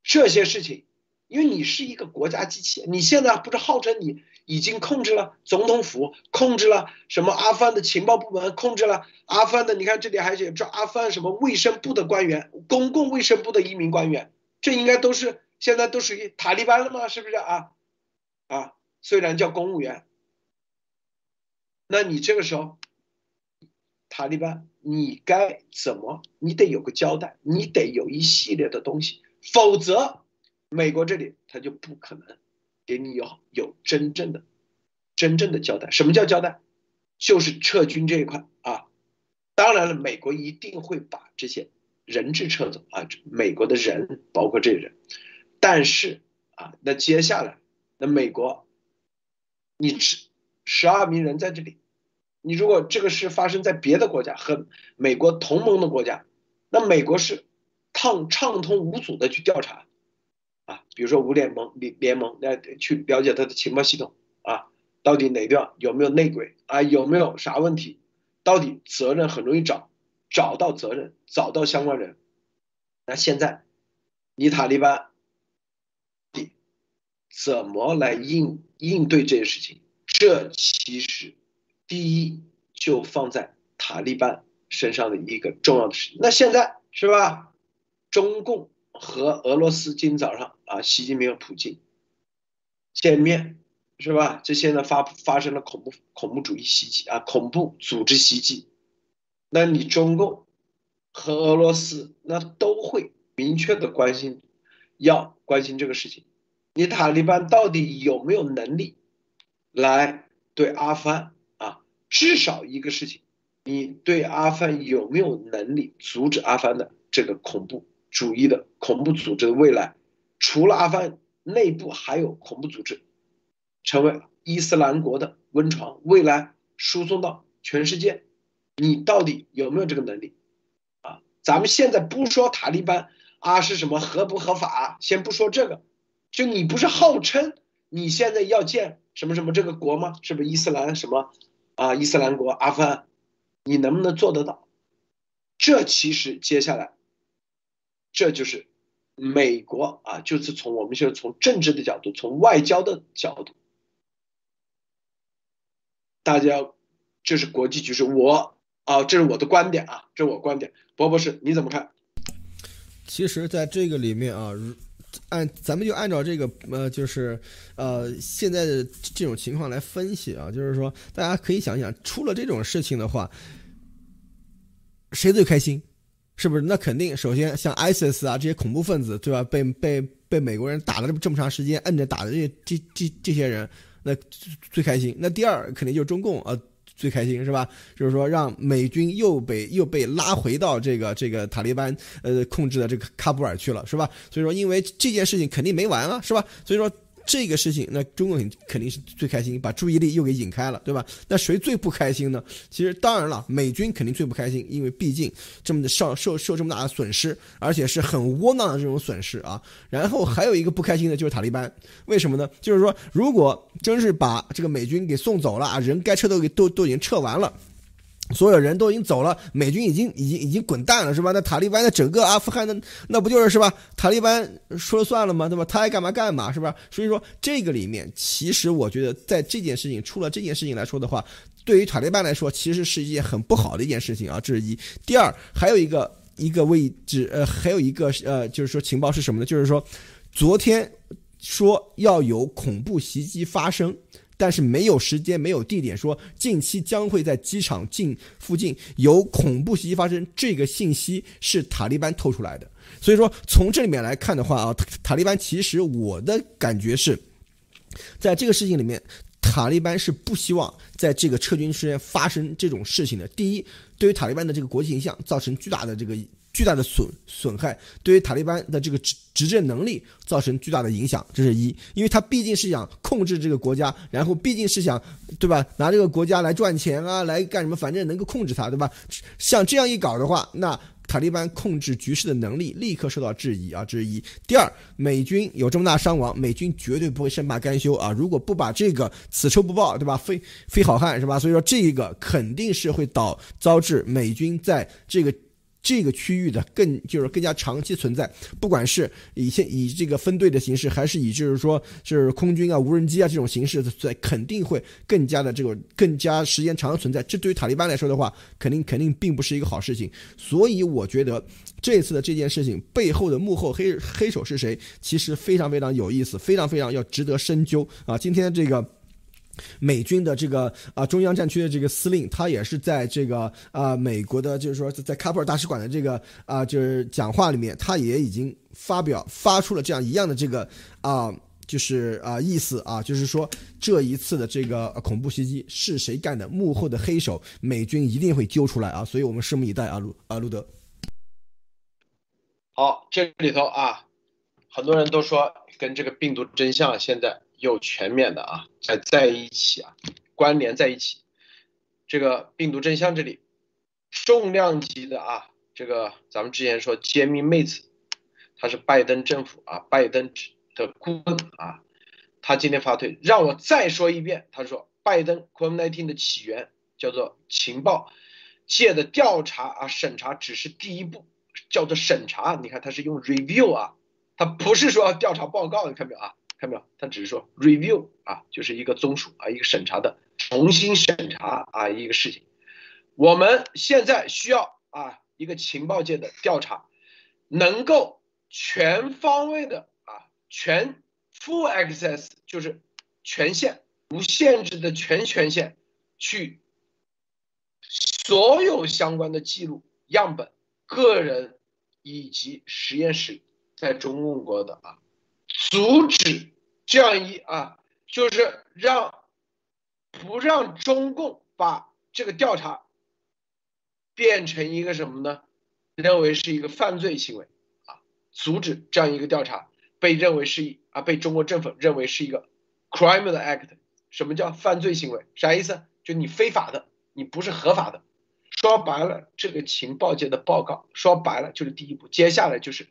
这些事情，因为你是一个国家机器，你现在不是号称你已经控制了总统府，控制了什么阿富汗的情报部门，控制了阿富汗的？你看这里还写这阿富汗什么卫生部的官员，公共卫生部的一名官员。这应该都是现在都属于塔利班了吗？是不是啊？啊，虽然叫公务员，那你这个时候，塔利班你该怎么？你得有个交代，你得有一系列的东西，否则美国这里他就不可能给你有有真正的真正的交代。什么叫交代？就是撤军这一块啊。当然了，美国一定会把这些。人质撤走啊，美国的人包括这人，但是啊，那接下来那美国，你十十二名人在这里，你如果这个事发生在别的国家和美国同盟的国家，那美国是畅畅通无阻的去调查啊，比如说五联盟联联盟来去了解他的情报系统啊，到底哪地方有没有内鬼啊，有没有啥问题，到底责任很容易找。找到责任，找到相关人。那现在，你塔利班，怎么来应应对这些事情？这其实，第一就放在塔利班身上的一个重要的事情。那现在是吧？中共和俄罗斯今早上啊，习近平和普京见面是吧？这现在发发生了恐怖恐怖主义袭击啊，恐怖组织袭击。那你中共和俄罗斯那都会明确的关心，要关心这个事情。你塔利班到底有没有能力来对阿富汗啊？至少一个事情，你对阿富汗有没有能力阻止阿富汗的这个恐怖主义的恐怖组织的未来，除了阿富汗内部还有恐怖组织，成为伊斯兰国的温床，未来输送到全世界，你到底有没有这个能力？啊，咱们现在不说塔利班啊是什么合不合法，先不说这个，就你不是号称你现在要建什么什么这个国吗？是不是伊斯兰什么啊？伊斯兰国阿富汗，你能不能做得到？这其实接下来。这就是美国啊，就是从我们现在从政治的角度，从外交的角度，大家这是国际局势。我啊，这是我的观点啊，这是我观点。博博士你怎么看？其实，在这个里面啊，按咱们就按照这个呃，就是呃现在的这种情况来分析啊，就是说大家可以想想，出了这种事情的话，谁最开心？是不是？那肯定，首先像 ISIS 啊这些恐怖分子，对吧？被被被美国人打了这么这么长时间，摁着打的这这这这些人，那最开心。那第二肯定就是中共啊，最开心是吧？就是说让美军又被又被拉回到这个这个塔利班呃控制的这个喀布尔去了，是吧？所以说，因为这件事情肯定没完啊，是吧？所以说。这个事情，那中共肯定是最开心，把注意力又给引开了，对吧？那谁最不开心呢？其实当然了，美军肯定最不开心，因为毕竟这么的受受受这么大的损失，而且是很窝囊的这种损失啊。然后还有一个不开心的就是塔利班，为什么呢？就是说，如果真是把这个美军给送走了啊，人该撤都给都都已经撤完了。所有人都已经走了，美军已经已经已经滚蛋了，是吧？那塔利班的整个阿富汗的那不就是是吧？塔利班说了算了吗？对吧？他爱干嘛干嘛，是吧？所以说这个里面，其实我觉得在这件事情出了这件事情来说的话，对于塔利班来说，其实是一件很不好的一件事情啊。这是一。第二，还有一个一个位置，呃，还有一个呃，就是说情报是什么呢？就是说，昨天说要有恐怖袭击发生。但是没有时间，没有地点，说近期将会在机场近附近有恐怖袭击发生，这个信息是塔利班透出来的。所以说，从这里面来看的话啊，塔利班其实我的感觉是，在这个事情里面，塔利班是不希望在这个撤军时间发生这种事情的。第一，对于塔利班的这个国际形象造成巨大的这个。巨大的损损害，对于塔利班的这个执执政能力造成巨大的影响，这是一，因为他毕竟是想控制这个国家，然后毕竟是想，对吧？拿这个国家来赚钱啊，来干什么？反正能够控制他，对吧？像这样一搞的话，那塔利班控制局势的能力立刻受到质疑啊，这是一。第二，美军有这么大伤亡，美军绝对不会善罢甘休啊！如果不把这个此仇不报，对吧？非非好汉是吧？所以说这一个肯定是会导遭致美军在这个。这个区域的更就是更加长期存在，不管是以现以这个分队的形式，还是以就是说是空军啊、无人机啊这种形式在，肯定会更加的这个更加时间长的存在。这对于塔利班来说的话，肯定肯定并不是一个好事情。所以我觉得这次的这件事情背后的幕后黑黑手是谁，其实非常非常有意思，非常非常要值得深究啊！今天这个。美军的这个啊中央战区的这个司令，他也是在这个啊美国的，就是说在喀布尔大使馆的这个啊就是讲话里面，他也已经发表发出了这样一样的这个啊就是啊意思啊，就是说这一次的这个恐怖袭击是谁干的，幕后的黑手，美军一定会揪出来啊，所以我们拭目以待啊，路啊路德。好，这里头啊，很多人都说跟这个病毒真相现在。又全面的啊，在在一起啊，关联在一起。这个病毒真相这里，重量级的啊，这个咱们之前说揭秘妹子，她是拜登政府啊，拜登的顾问啊，他今天发推，让我再说一遍，他说拜登 COVID-19 的起源叫做情报界的调查啊，审查只是第一步，叫做审查。你看他是用 review 啊，他不是说调查报告，你看没有啊？看到没有？他只是说 review 啊，就是一个综述啊，一个审查的重新审查啊，一个事情。我们现在需要啊，一个情报界的调查，能够全方位的啊，全 full access 就是权限无限制的全权限去所有相关的记录、样本、个人以及实验室在中共国的啊，阻止。这样一啊，就是让不让中共把这个调查变成一个什么呢？认为是一个犯罪行为啊，阻止这样一个调查，被认为是一啊被中国政府认为是一个 criminal act。什么叫犯罪行为？啥意思？就你非法的，你不是合法的。说白了，这个情报界的报告说白了就是第一步，接下来就是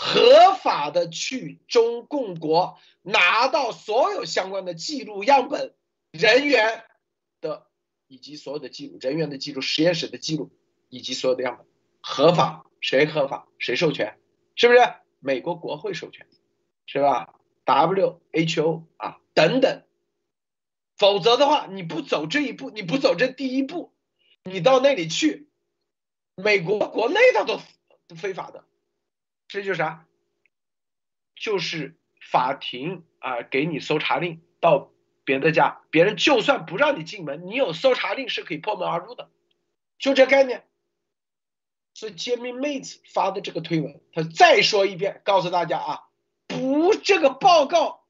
合法的去中共国拿到所有相关的记录样本、人员的以及所有的记录、人员的记录、实验室的记录以及所有的样本，合法谁合法谁授权？是不是美国国会授权？是吧？WHO 啊等等。否则的话，你不走这一步，你不走这第一步，你到那里去，美国国内它都非法的，这就是啥？就是法庭啊给你搜查令，到别的家，别人就算不让你进门，你有搜查令是可以破门而入的，就这概念。所以揭秘妹子发的这个推文，他再说一遍，告诉大家啊，不，这个报告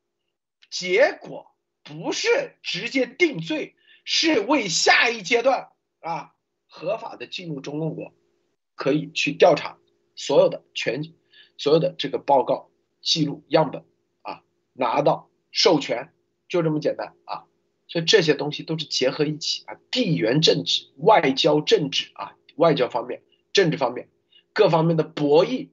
结果。不是直接定罪，是为下一阶段啊合法的进入中共国，可以去调查所有的全所有的这个报告记录样本啊，拿到授权，就这么简单啊。所以这些东西都是结合一起啊，地缘政治、外交政治啊，外交方面、政治方面各方面的博弈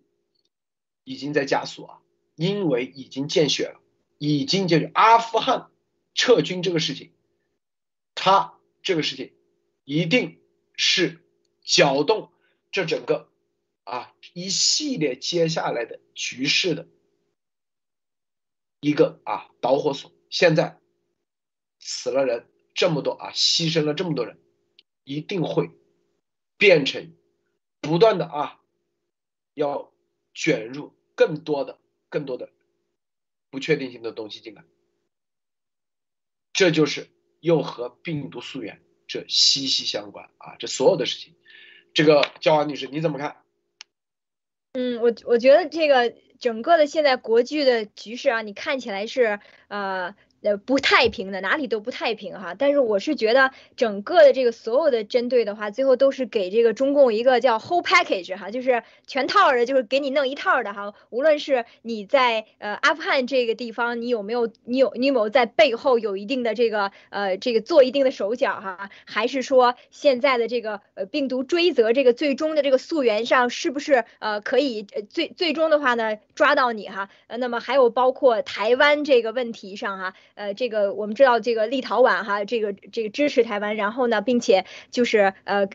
已经在加速啊，因为已经见血了，已经就是阿富汗。撤军这个事情，他这个事情一定是搅动这整个啊一系列接下来的局势的一个啊导火索。现在死了人这么多啊，牺牲了这么多人，一定会变成不断的啊要卷入更多的更多的不确定性的东西进来。这就是又和病毒溯源这息息相关啊！这所有的事情，这个焦华女士你怎么看？嗯，我我觉得这个整个的现在国际的局势啊，你看起来是呃。呃，不太平的，哪里都不太平哈。但是我是觉得，整个的这个所有的针对的话，最后都是给这个中共一个叫 whole package 哈，就是全套的，就是给你弄一套的哈。无论是你在呃阿富汗这个地方，你有没有你有你有没有在背后有一定的这个呃这个做一定的手脚哈，还是说现在的这个呃病毒追责这个最终的这个溯源上是不是呃可以最最终的话呢抓到你哈？呃，那么还有包括台湾这个问题题上哈。呃，这个我们知道，这个立陶宛哈，这个这个支持台湾，然后呢，并且就是呃，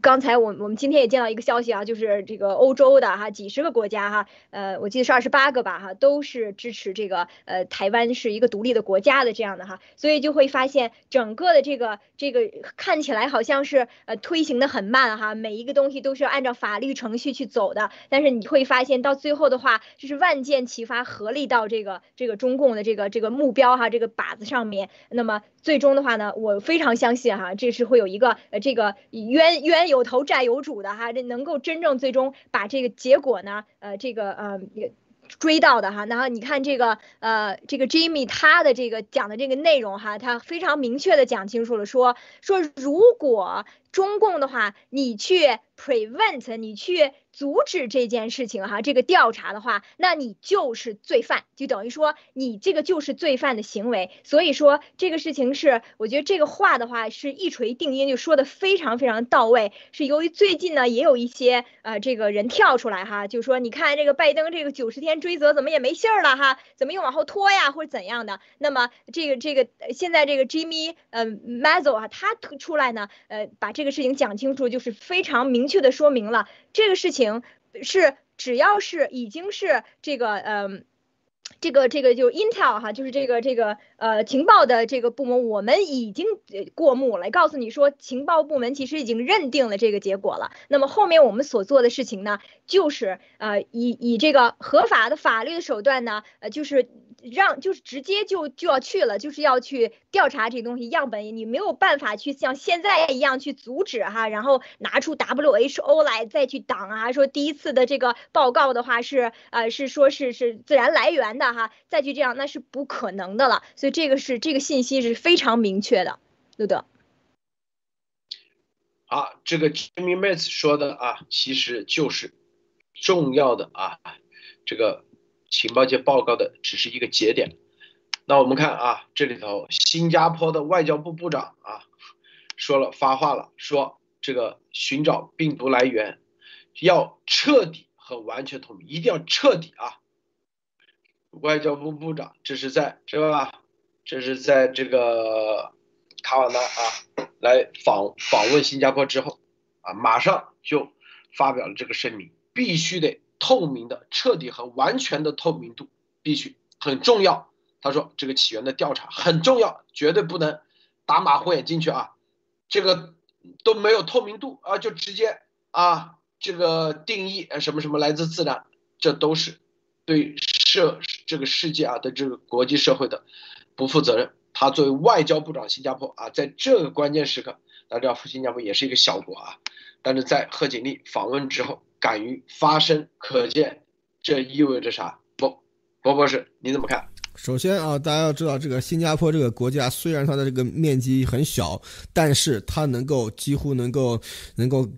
刚才我我们今天也见到一个消息啊，就是这个欧洲的哈，几十个国家哈，呃，我记得是二十八个吧哈，都是支持这个呃台湾是一个独立的国家的这样的哈，所以就会发现整个的这个这个看起来好像是呃推行的很慢哈，每一个东西都是按照法律程序去走的，但是你会发现到最后的话，就是万箭齐发，合力到这个这个中共的这个这个目标哈。这个靶子上面，那么最终的话呢，我非常相信哈，这是会有一个呃，这个冤冤有头债有主的哈，这能够真正最终把这个结果呢，呃，这个呃追到的哈。然后你看这个呃，这个 Jimmy 他的这个讲的这个内容哈，他非常明确的讲清楚了，说说如果中共的话，你去 prevent，你去。阻止这件事情哈，这个调查的话，那你就是罪犯，就等于说你这个就是罪犯的行为。所以说这个事情是，我觉得这个话的话是一锤定音，就说的非常非常到位。是由于最近呢也有一些呃这个人跳出来哈，就说你看这个拜登这个九十天追责怎么也没信儿了哈，怎么又往后拖呀或者怎样的？那么这个这个现在这个 Jimmy 呃 Mazel 啊，他出来呢呃把这个事情讲清楚，就是非常明确的说明了这个事情。是，只要是已经是这个，嗯，这个这个就 Intel 哈，就是这个这个呃情报的这个部门，我们已经过目了，告诉你说，情报部门其实已经认定了这个结果了。那么后面我们所做的事情呢，就是呃以以这个合法的法律的手段呢，呃就是。让就是直接就就要去了，就是要去调查这东西样本，你没有办法去像现在一样去阻止哈，然后拿出 WHO 来再去挡啊，说第一次的这个报告的话是呃是说是是自然来源的哈，再去这样那是不可能的了，所以这个是这个信息是非常明确的，对不对？好，这个 Jimmy m a t s 说的啊，其实就是重要的啊。这个情报界报告的只是一个节点。那我们看啊，这里头新加坡的外交部部长啊说了发话了，说这个寻找病毒来源要彻底和完全透明，一定要彻底啊。外交部部长这是在是吧？这是在这个卡瓦纳啊来访访问新加坡之后啊，马上就发表了这个声明，必须得透明的、彻底和完全的透明度必须很重要。他说这个起源的调查很重要，绝对不能打马虎眼进去啊，这个都没有透明度啊，就直接啊这个定义什么什么来自自然，这都是对社这个世界啊的这个国际社会的不负责任。他作为外交部长，新加坡啊，在这个关键时刻，大家知道新加坡也是一个小国啊，但是在贺锦丽访问之后敢于发声，可见这意味着啥？不，博博士你怎么看？首先啊，大家要知道，这个新加坡这个国家虽然它的这个面积很小，但是它能够几乎能够能够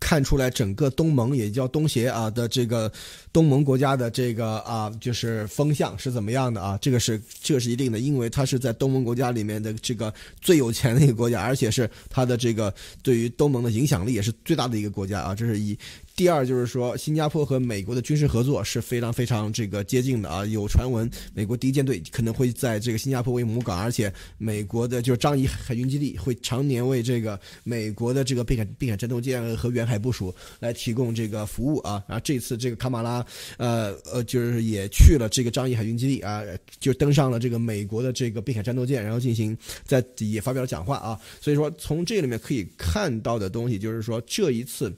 看出来整个东盟也叫东协啊的这个东盟国家的这个啊就是风向是怎么样的啊？这个是这个是一定的，因为它是在东盟国家里面的这个最有钱的一个国家，而且是它的这个对于东盟的影响力也是最大的一个国家啊，这是一。第二就是说，新加坡和美国的军事合作是非常非常这个接近的啊。有传闻，美国第一舰队可能会在这个新加坡为母港，而且美国的就是樟宜海军基地会常年为这个美国的这个滨海滨海战斗舰和远海部署来提供这个服务啊。然后这次这个卡马拉，呃呃，就是也去了这个樟宜海军基地啊，就登上了这个美国的这个滨海战斗舰，然后进行在也发表了讲话啊。所以说，从这里面可以看到的东西就是说，这一次。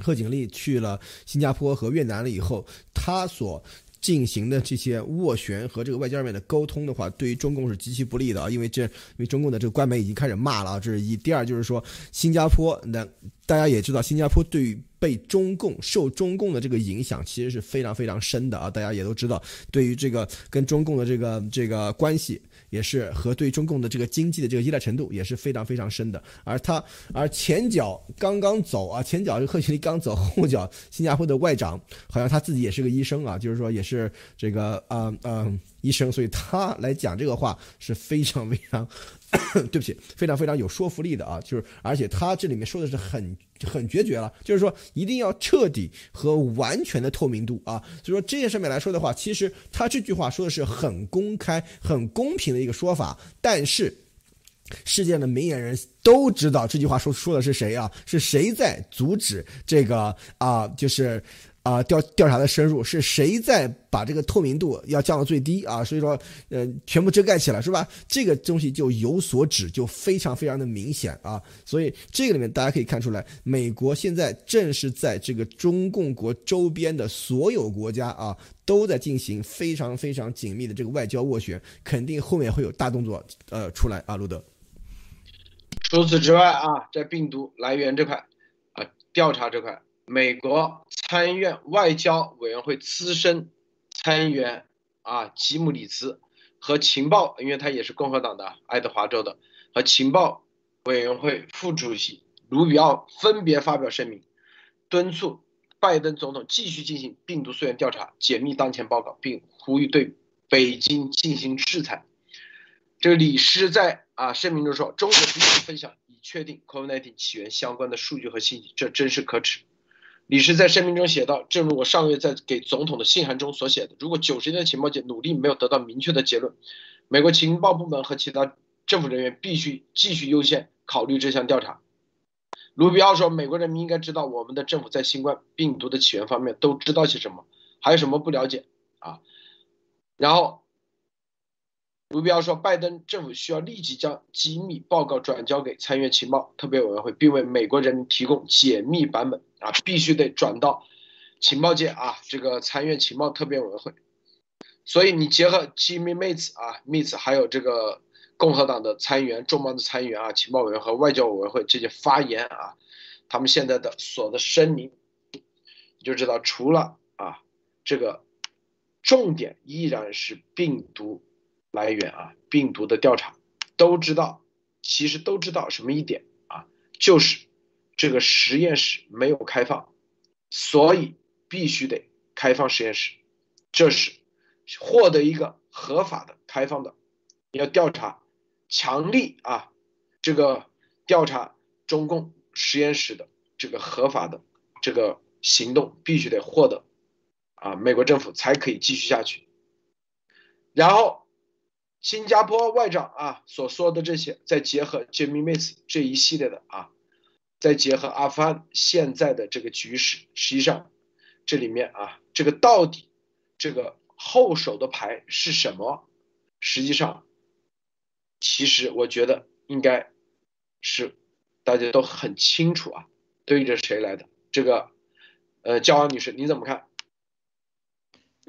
贺锦丽去了新加坡和越南了以后，他所进行的这些斡旋和这个外交上面的沟通的话，对于中共是极其不利的啊！因为这，因为中共的这个官媒已经开始骂了啊，这是一。第二就是说，新加坡那大家也知道，新加坡对于被中共受中共的这个影响，其实是非常非常深的啊！大家也都知道，对于这个跟中共的这个这个关系。也是和对中共的这个经济的这个依赖程度也是非常非常深的，而他而前脚刚刚走啊，前脚是贺锦丽刚走，后脚新加坡的外长好像他自己也是个医生啊，就是说也是这个啊啊医生，所以他来讲这个话是非常非常。*coughs* 对不起，非常非常有说服力的啊，就是而且他这里面说的是很很决绝了，就是说一定要彻底和完全的透明度啊，所以说这件上面来说的话，其实他这句话说的是很公开、很公平的一个说法，但是世界的明眼人都知道这句话说说的是谁啊？是谁在阻止这个啊？就是。啊，调调查的深入是谁在把这个透明度要降到最低啊？所以说，呃，全部遮盖起来是吧？这个东西就有所指，就非常非常的明显啊。所以这个里面大家可以看出来，美国现在正是在这个中共国周边的所有国家啊，都在进行非常非常紧密的这个外交斡旋，肯定后面会有大动作呃出来啊，路德。除此之外啊，在病毒来源这块啊，调查这块。美国参议院外交委员会资深参议员啊吉姆里茨和情报，因为他也是共和党的爱德华州的，和情报委员会副主席卢比奥分别发表声明，敦促拜登总统继续进行病毒溯源调查，解密当前报告，并呼吁对北京进行制裁。这个李师在啊声明中说：“中国不愿意分享已确定 COVID-19 起源相关的数据和信息，这真是可耻。”李氏在声明中写道：“正如我上个月在给总统的信函中所写的，如果九十天情报界努力没有得到明确的结论，美国情报部门和其他政府人员必须继续优先考虑这项调查。”卢比奥说：“美国人民应该知道，我们的政府在新冠病毒的起源方面都知道些什么，还有什么不了解啊？”然后。卢比奥说，拜登政府需要立即将机密报告转交给参议院情报特别委员会，并为美国人民提供解密版本啊，必须得转到情报界啊，这个参议院情报特别委员会。所以你结合 Jimmy m a t s 啊 m a t s 还有这个共和党的参议员、重磅的参议员啊、情报委员和外交委员会这些发言啊，他们现在的所的声明，你就知道，除了啊这个重点依然是病毒。来源啊，病毒的调查都知道，其实都知道什么一点啊，就是这个实验室没有开放，所以必须得开放实验室。这是获得一个合法的、开放的，要调查，强力啊，这个调查中共实验室的这个合法的这个行动必须得获得啊，美国政府才可以继续下去。然后，新加坡外长啊所说的这些，再结合 Jimmy m i s 这一系列的啊，再结合阿富汗现在的这个局势，实际上这里面啊，这个到底这个后手的牌是什么？实际上，其实我觉得应该是大家都很清楚啊，对着谁来的？这个呃，焦安女士你怎么看？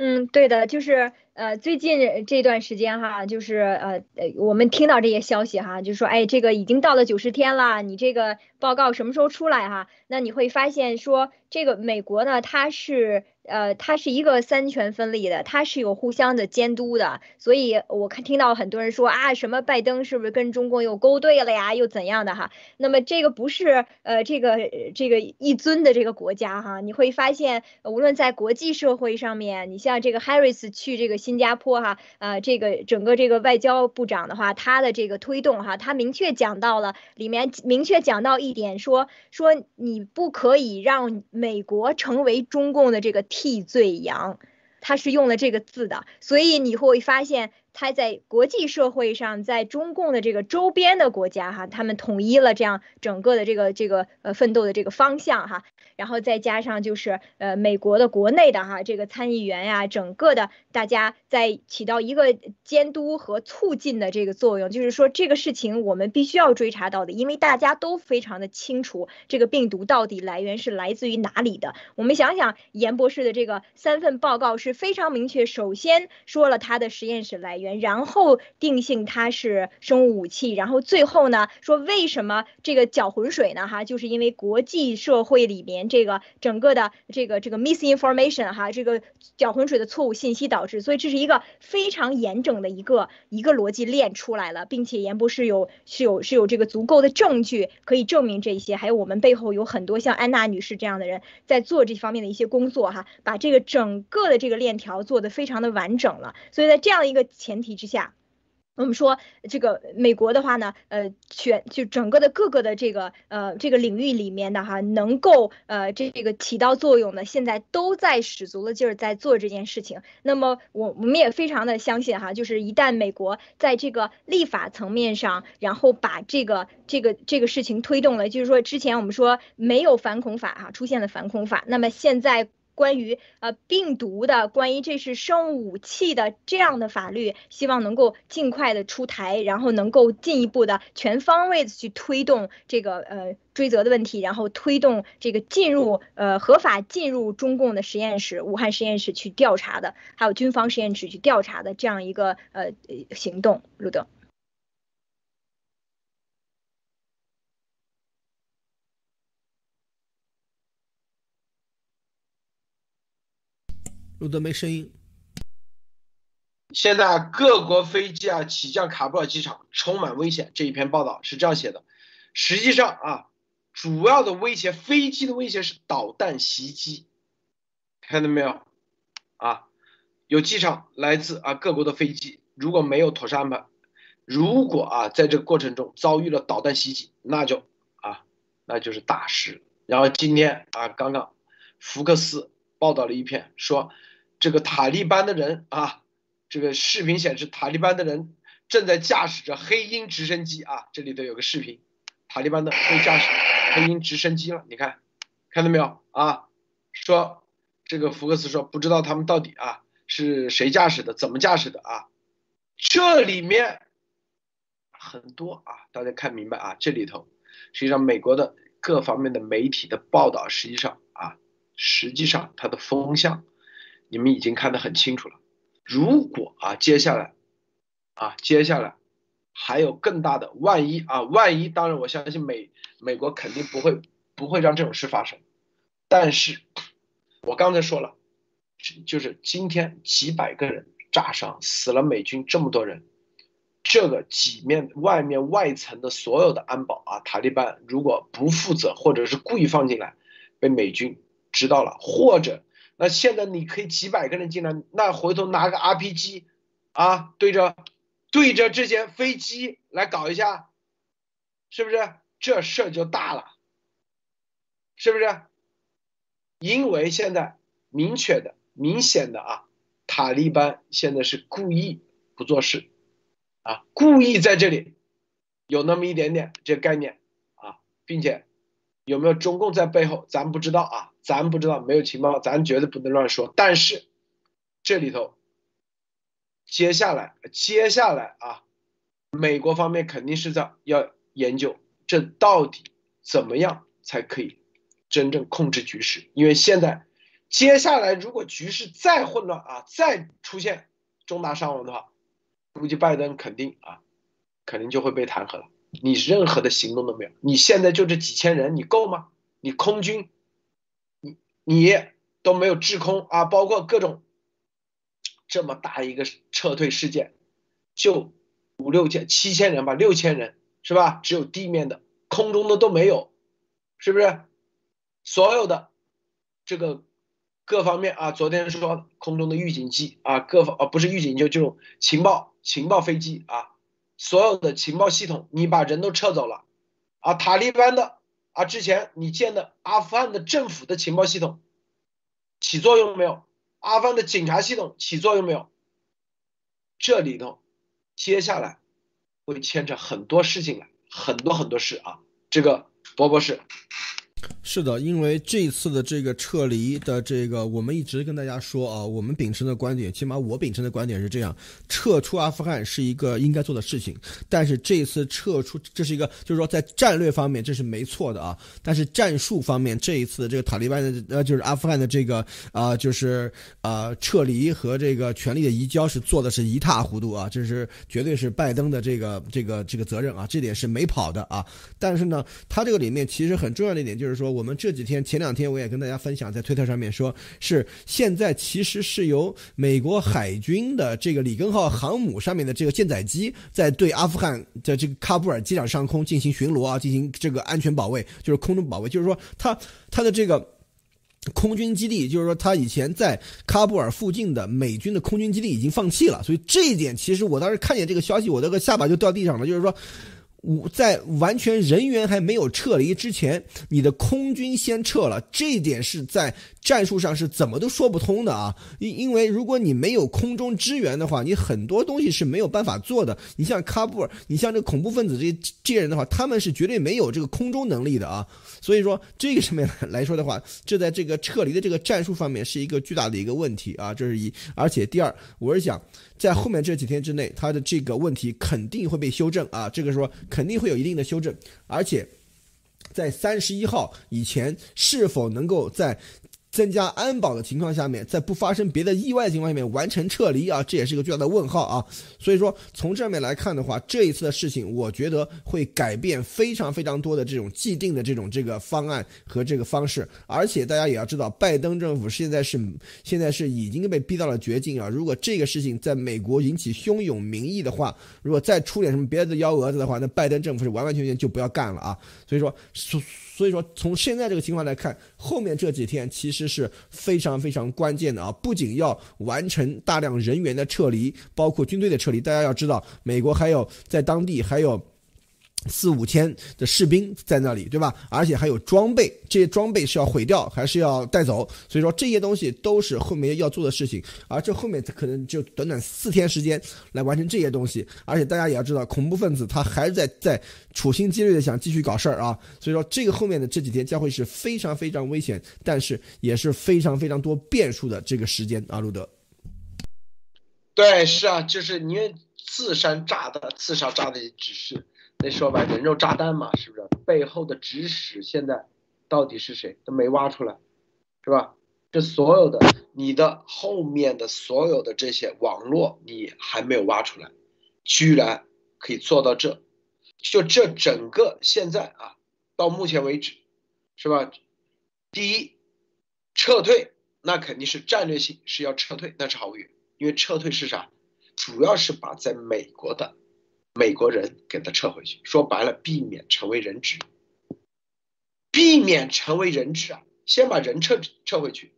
嗯，对的，就是呃，最近这段时间哈，就是呃呃，我们听到这些消息哈，就说哎，这个已经到了九十天了，你这个报告什么时候出来哈？那你会发现说，这个美国呢，它是。呃，它是一个三权分立的，它是有互相的监督的，所以我看听到很多人说啊，什么拜登是不是跟中共又勾兑了呀，又怎样的哈？那么这个不是呃这个这个一尊的这个国家哈，你会发现无论在国际社会上面，你像这个 Harris 去这个新加坡哈，呃这个整个这个外交部长的话，他的这个推动哈，他明确讲到了里面明确讲到一点，说说你不可以让美国成为中共的这个。替罪羊，他是用了这个字的，所以你会发现。他在国际社会上，在中共的这个周边的国家哈，他们统一了这样整个的这个这个呃奋斗的这个方向哈，然后再加上就是呃美国的国内的哈这个参议员呀，整个的大家在起到一个监督和促进的这个作用，就是说这个事情我们必须要追查到底，因为大家都非常的清楚这个病毒到底来源是来自于哪里的。我们想想严博士的这个三份报告是非常明确，首先说了他的实验室来源。然后定性它是生物武器，然后最后呢说为什么这个搅浑水呢？哈，就是因为国际社会里面这个整个的这个这个 misinformation 哈，这个搅浑水的错误信息导致，所以这是一个非常严整的一个一个逻辑链出来了，并且严博士有是有是有这个足够的证据可以证明这些，还有我们背后有很多像安娜女士这样的人在做这方面的一些工作哈，把这个整个的这个链条做得非常的完整了，所以在这样一个。前提之下，我们说这个美国的话呢，呃，全就整个的各个的这个呃这个领域里面的哈，能够呃这这个起到作用的，现在都在使足了劲儿在做这件事情。那么我我们也非常的相信哈，就是一旦美国在这个立法层面上，然后把这个这个这个事情推动了，就是说之前我们说没有反恐法哈，出现了反恐法，那么现在。关于呃病毒的，关于这是生物武器的这样的法律，希望能够尽快的出台，然后能够进一步的全方位的去推动这个呃追责的问题，然后推动这个进入呃合法进入中共的实验室，武汉实验室去调查的，还有军方实验室去调查的这样一个呃行动，路德。路德没声音。现在各国飞机啊起降卡布尔机场充满危险。这一篇报道是这样写的。实际上啊，主要的威胁，飞机的威胁是导弹袭击。看到没有？啊，有机场来自啊各国的飞机，如果没有妥善安排，如果啊在这个过程中遭遇了导弹袭击，那就啊那就是大事。然后今天啊刚刚福克斯报道了一篇说。这个塔利班的人啊，这个视频显示塔利班的人正在驾驶着黑鹰直升机啊，这里头有个视频，塔利班的被驾驶黑鹰直升机了，你看，看到没有啊？说这个福克斯说不知道他们到底啊是谁驾驶的，怎么驾驶的啊？这里面很多啊，大家看明白啊，这里头实际上美国的各方面的媒体的报道，实际上啊，实际上它的风向。你们已经看得很清楚了。如果啊，接下来，啊，接下来还有更大的万一啊，万一，当然我相信美美国肯定不会不会让这种事发生。但是，我刚才说了，就是今天几百个人炸伤，死了美军这么多人，这个几面外面外层的所有的安保啊，塔利班如果不负责或者是故意放进来，被美军知道了，或者。那现在你可以几百个人进来，那回头拿个 RPG，啊，对着对着这些飞机来搞一下，是不是？这事儿就大了，是不是？因为现在明确的、明显的啊，塔利班现在是故意不做事，啊，故意在这里有那么一点点这概念啊，并且有没有中共在背后，咱不知道啊。咱不知道，没有情报，咱绝对不能乱说。但是这里头，接下来，接下来啊，美国方面肯定是在要研究，这到底怎么样才可以真正控制局势？因为现在，接下来如果局势再混乱啊，再出现重大伤亡的话，估计拜登肯定啊，肯定就会被弹劾了。你任何的行动都没有，你现在就这几千人，你够吗？你空军？你都没有制空啊，包括各种这么大一个撤退事件，就五六千、七千人吧，六千人是吧？只有地面的，空中的都没有，是不是？所有的这个各方面啊，昨天说空中的预警机啊，各方啊不是预警，就这种情报情报飞机啊，所有的情报系统，你把人都撤走了啊，塔利班的。啊，之前你建的阿富汗的政府的情报系统起作用没有？阿富汗的警察系统起作用没有？这里头接下来会牵扯很多事情来，很多很多事啊。这个博博士。是的，因为这一次的这个撤离的这个，我们一直跟大家说啊，我们秉承的观点，起码我秉承的观点是这样：撤出阿富汗是一个应该做的事情。但是这一次撤出，这是一个，就是说在战略方面这是没错的啊。但是战术方面，这一次这个塔利班的呃，就是阿富汗的这个啊，就是啊撤离和这个权力的移交是做的是一塌糊涂啊，这是绝对是拜登的这个这个这个责任啊，这点是没跑的啊。但是呢，他这个里面其实很重要的一点就是。说我们这几天前两天我也跟大家分享，在推特上面说，是现在其实是由美国海军的这个里根号航母上面的这个舰载机在对阿富汗的这个喀布尔机场上空进行巡逻啊，进行这个安全保卫，就是空中保卫。就是说，它它的这个空军基地，就是说，它以前在喀布尔附近的美军的空军基地已经放弃了。所以这一点，其实我当时看见这个消息，我这个下巴就掉地上了。就是说。在完全人员还没有撤离之前，你的空军先撤了，这一点是在战术上是怎么都说不通的啊！因因为如果你没有空中支援的话，你很多东西是没有办法做的。你像喀布尔，你像这恐怖分子这这些人的话，他们是绝对没有这个空中能力的啊！所以说这个上面来说的话，这在这个撤离的这个战术方面是一个巨大的一个问题啊！这是一，而且第二，我是想。在后面这几天之内，他的这个问题肯定会被修正啊，这个说肯定会有一定的修正，而且在三十一号以前是否能够在。增加安保的情况下面，在不发生别的意外情况下面完成撤离啊，这也是一个巨大的问号啊。所以说，从这面来看的话，这一次的事情，我觉得会改变非常非常多的这种既定的这种这个方案和这个方式。而且大家也要知道，拜登政府现在是现在是已经被逼到了绝境啊。如果这个事情在美国引起汹涌民意的话，如果再出点什么别的幺蛾子的话，那拜登政府是完完全全就不要干了啊。所以说，所以说从现在这个情况来看，后面这几天其实。是非常非常关键的啊！不仅要完成大量人员的撤离，包括军队的撤离。大家要知道，美国还有在当地还有。四五千的士兵在那里，对吧？而且还有装备，这些装备是要毁掉还是要带走？所以说这些东西都是后面要做的事情，而这后面可能就短短四天时间来完成这些东西。而且大家也要知道，恐怖分子他还在在处心积虑的想继续搞事儿啊。所以说这个后面的这几天将会是非常非常危险，但是也是非常非常多变数的这个时间啊，路德。对，是啊，就是因为自山炸的，自杀炸的只是。那说白，人肉炸弹嘛，是不是？背后的指使现在到底是谁都没挖出来，是吧？这所有的你的后面的所有的这些网络，你还没有挖出来，居然可以做到这，就这整个现在啊，到目前为止，是吧？第一，撤退那肯定是战略性是要撤退，那是毫无疑问，因为撤退是啥？主要是把在美国的。美国人给他撤回去，说白了，避免成为人质，避免成为人质啊！先把人撤撤回去，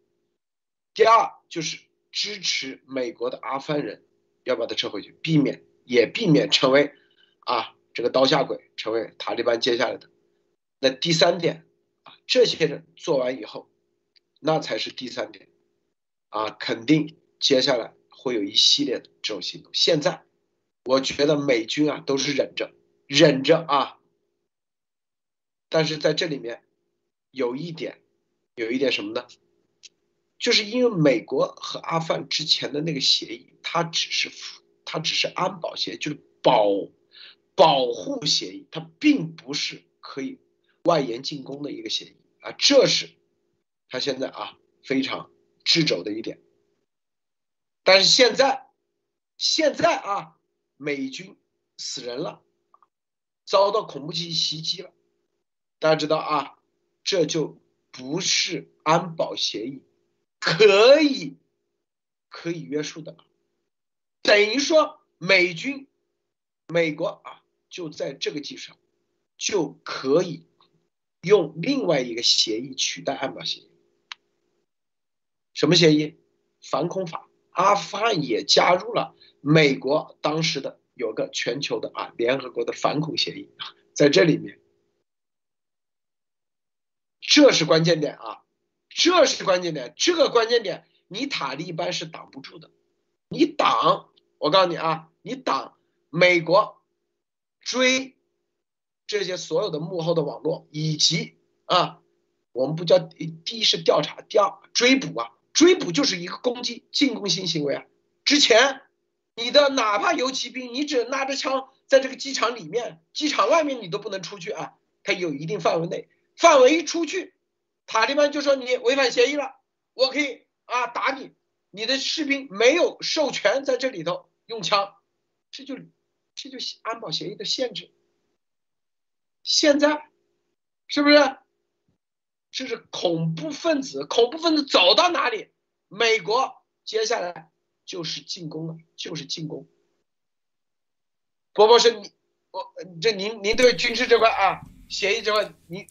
第二就是支持美国的阿富汗人，要把他撤回去，避免也避免成为啊这个刀下鬼，成为塔利班接下来的。那第三点啊，这些人做完以后，那才是第三点啊，肯定接下来会有一系列的这种行动。现在我觉得美军啊都是忍着忍着啊，但是在这里面有一点有一点什么呢？就是因为美国和阿富汗之前的那个协议，它只是它只是安保协议，就是保保护协议，它并不是可以外延进攻的一个协议啊，这是他现在啊非常掣肘的一点。但是现在现在啊，美军死人了，遭到恐怖袭袭击了，大家知道啊，这就不是安保协议。可以，可以约束的，等于说美军，美国啊，就在这个基础上，就可以用另外一个协议取代安保协议。什么协议？反恐法。阿富汗也加入了美国当时的有个全球的啊联合国的反恐协议啊，在这里面，这是关键点啊。这是关键点，这个关键点你塔利班是挡不住的，你挡，我告诉你啊，你挡美国追这些所有的幕后的网络，以及啊，我们不叫第一是调查，第二追捕啊，追捕就是一个攻击进攻性行为啊。之前你的哪怕游骑兵，你只拿着枪在这个机场里面，机场外面你都不能出去啊，它有一定范围内，范围一出去。塔利班就说你违反协议了，我可以啊打你，你的士兵没有授权在这里头用枪，这就这就安保协议的限制。现在是不是？这是恐怖分子，恐怖分子走到哪里，美国接下来就是进攻了，就是进攻。伯伯是你，我这您您对军事这块啊，协议这块您。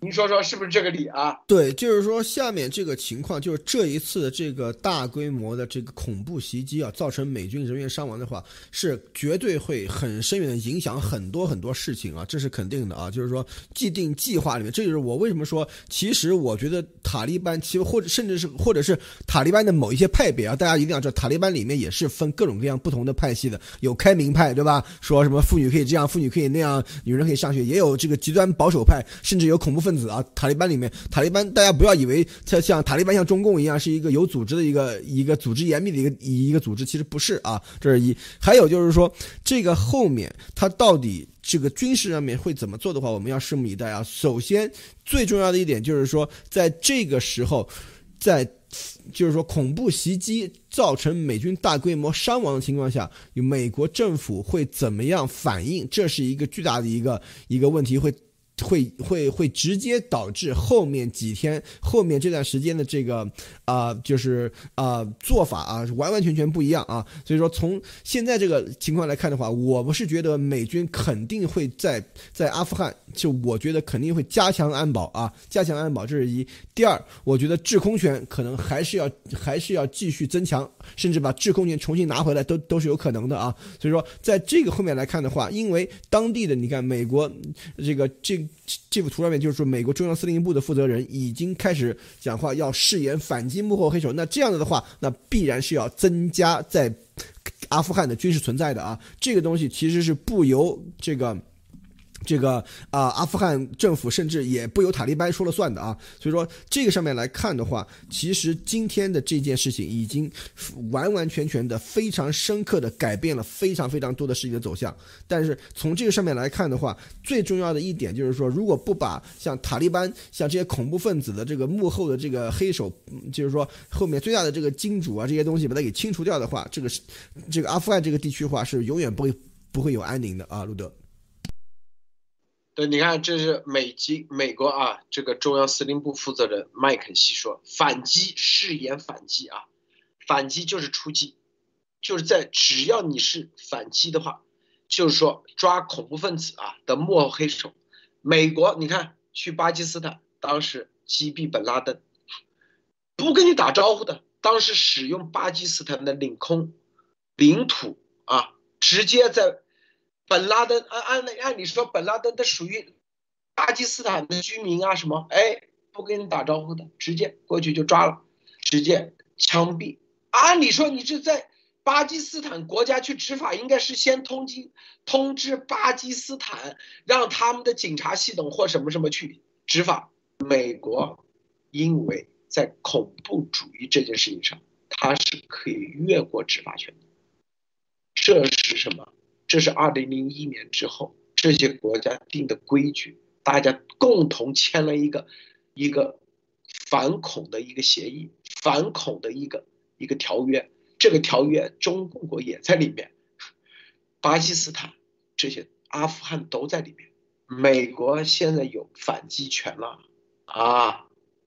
您说说是不是这个理啊？对，就是说下面这个情况，就是这一次的这个大规模的这个恐怖袭击啊，造成美军人员伤亡的话，是绝对会很深远的影响很多很多事情啊，这是肯定的啊。就是说既定计划里面，这就是我为什么说，其实我觉得塔利班，其实或者甚至是或者是塔利班的某一些派别啊，大家一定要知道，塔利班里面也是分各种各样不同的派系的，有开明派，对吧？说什么妇女可以这样，妇女可以那样，女人可以上学，也有这个极端保守派，甚至有恐怖分。子啊，塔利班里面，塔利班大家不要以为它像塔利班像中共一样是一个有组织的一个一个组织严密的一个一个组织，其实不是啊，这是一。还有就是说，这个后面他到底这个军事上面会怎么做的话，我们要拭目以待啊。首先最重要的一点就是说，在这个时候，在就是说恐怖袭击造成美军大规模伤亡的情况下，美国政府会怎么样反应？这是一个巨大的一个一个问题会。会会会直接导致后面几天后面这段时间的这个啊，就是啊做法啊完完全全不一样啊。所以说从现在这个情况来看的话，我不是觉得美军肯定会在在阿富汗，就我觉得肯定会加强安保啊，加强安保这是一。第二，我觉得制空权可能还是要还是要继续增强，甚至把制空权重新拿回来都都是有可能的啊。所以说在这个后面来看的话，因为当地的你看美国这个这。这幅图上面就是说，美国中央司令部的负责人已经开始讲话，要誓言反击幕后黑手。那这样子的话，那必然是要增加在阿富汗的军事存在的啊。这个东西其实是不由这个。这个啊，阿富汗政府甚至也不由塔利班说了算的啊，所以说这个上面来看的话，其实今天的这件事情已经完完全全的非常深刻的改变了非常非常多的事情的走向。但是从这个上面来看的话，最重要的一点就是说，如果不把像塔利班、像这些恐怖分子的这个幕后的这个黑手，就是说后面最大的这个金主啊这些东西把它给清除掉的话，这个是这个阿富汗这个地区的话是永远不会不会有安宁的啊，路德。对，你看，这是美籍美国啊，这个中央司令部负责人麦肯锡说，反击誓言反击啊，反击就是出击，就是在只要你是反击的话，就是说抓恐怖分子啊的幕后黑手。美国，你看去巴基斯坦，当时击毙本拉登，不跟你打招呼的，当时使用巴基斯坦的领空、领土啊，直接在本拉登按按按理说本拉登他属于巴基斯坦的居民啊什么，哎，不跟你打招呼的，直接过去就抓了，直接枪毙。按理说你是在巴基斯坦国家去执法，应该是先通知通知巴基斯坦，让他们的警察系统或什么什么去执法。美国因为。在恐怖主义这件事情上，他是可以越过执法权的。这是什么？这是二零零一年之后这些国家定的规矩，大家共同签了一个一个反恐的一个协议，反恐的一个一个条约。这个条约中共国也在里面，巴基斯坦这些阿富汗都在里面。美国现在有反击权了啊，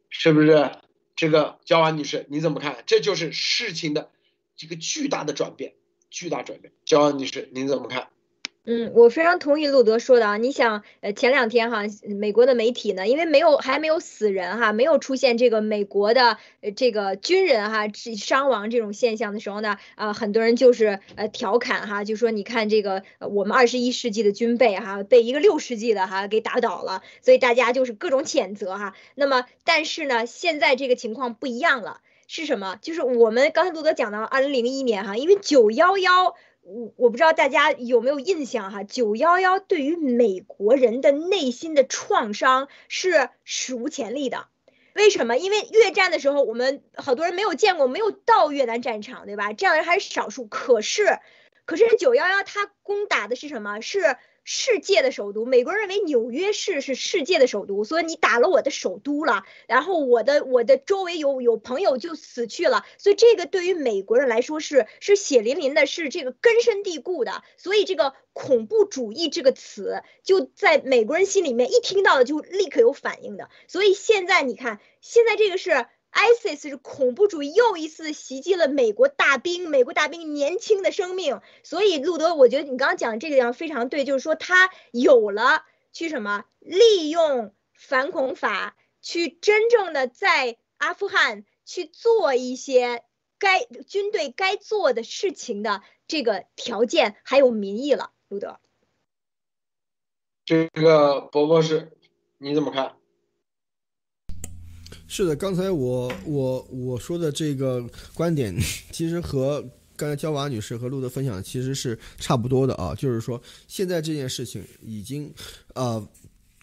是不是？这个焦安女士，你怎么看？这就是事情的这个巨大的转变，巨大转变。焦女士，您怎么看？嗯，我非常同意路德说的啊。你想，呃，前两天哈，美国的媒体呢，因为没有还没有死人哈，没有出现这个美国的呃这个军人哈伤亡这种现象的时候呢，啊，很多人就是呃调侃哈，就说你看这个我们二十一世纪的军备哈被一个六世纪的哈给打倒了，所以大家就是各种谴责哈。那么，但是呢，现在这个情况不一样了，是什么？就是我们刚才路德讲到二零零一年哈，因为九幺幺。我我不知道大家有没有印象哈，九幺幺对于美国人的内心的创伤是史无前例的。为什么？因为越战的时候，我们好多人没有见过，没有到越南战场，对吧？这样人还是少数。可是，可是九幺幺他攻打的是什么？是。世界的首都，美国人认为纽约市是世界的首都，所以你打了我的首都了，然后我的我的周围有有朋友就死去了，所以这个对于美国人来说是是血淋淋的，是这个根深蒂固的，所以这个恐怖主义这个词就在美国人心里面一听到就立刻有反应的，所以现在你看，现在这个是。ISIS 是恐怖主义又一次袭击了美国大兵，美国大兵年轻的生命。所以，路德，我觉得你刚刚讲这个地方非常对，就是说他有了去什么利用反恐法，去真正的在阿富汗去做一些该军队该做的事情的这个条件，还有民意了。路德，这个博博士，你怎么看？是的，刚才我我我说的这个观点，其实和刚才焦娃女士和路德分享其实是差不多的啊，就是说现在这件事情已经，呃，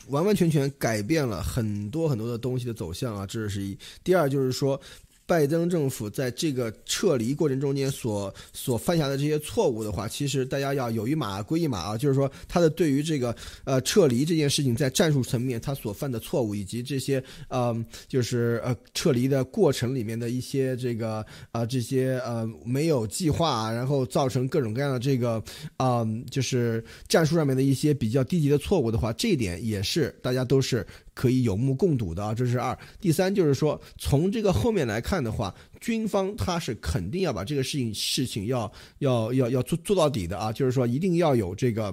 完完全全改变了很多很多的东西的走向啊，这是一。第二就是说。拜登政府在这个撤离过程中间所所犯下的这些错误的话，其实大家要有一码归一码啊，就是说他的对于这个呃撤离这件事情在战术层面他所犯的错误，以及这些呃就是呃撤离的过程里面的一些这个啊这些呃没有计划，然后造成各种各样的这个啊就是战术上面的一些比较低级的错误的话，这一点也是大家都是。可以有目共睹的啊，这是二。第三就是说，从这个后面来看的话，军方他是肯定要把这个事情事情要要要要做做到底的啊，就是说一定要有这个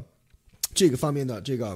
这个方面的这个。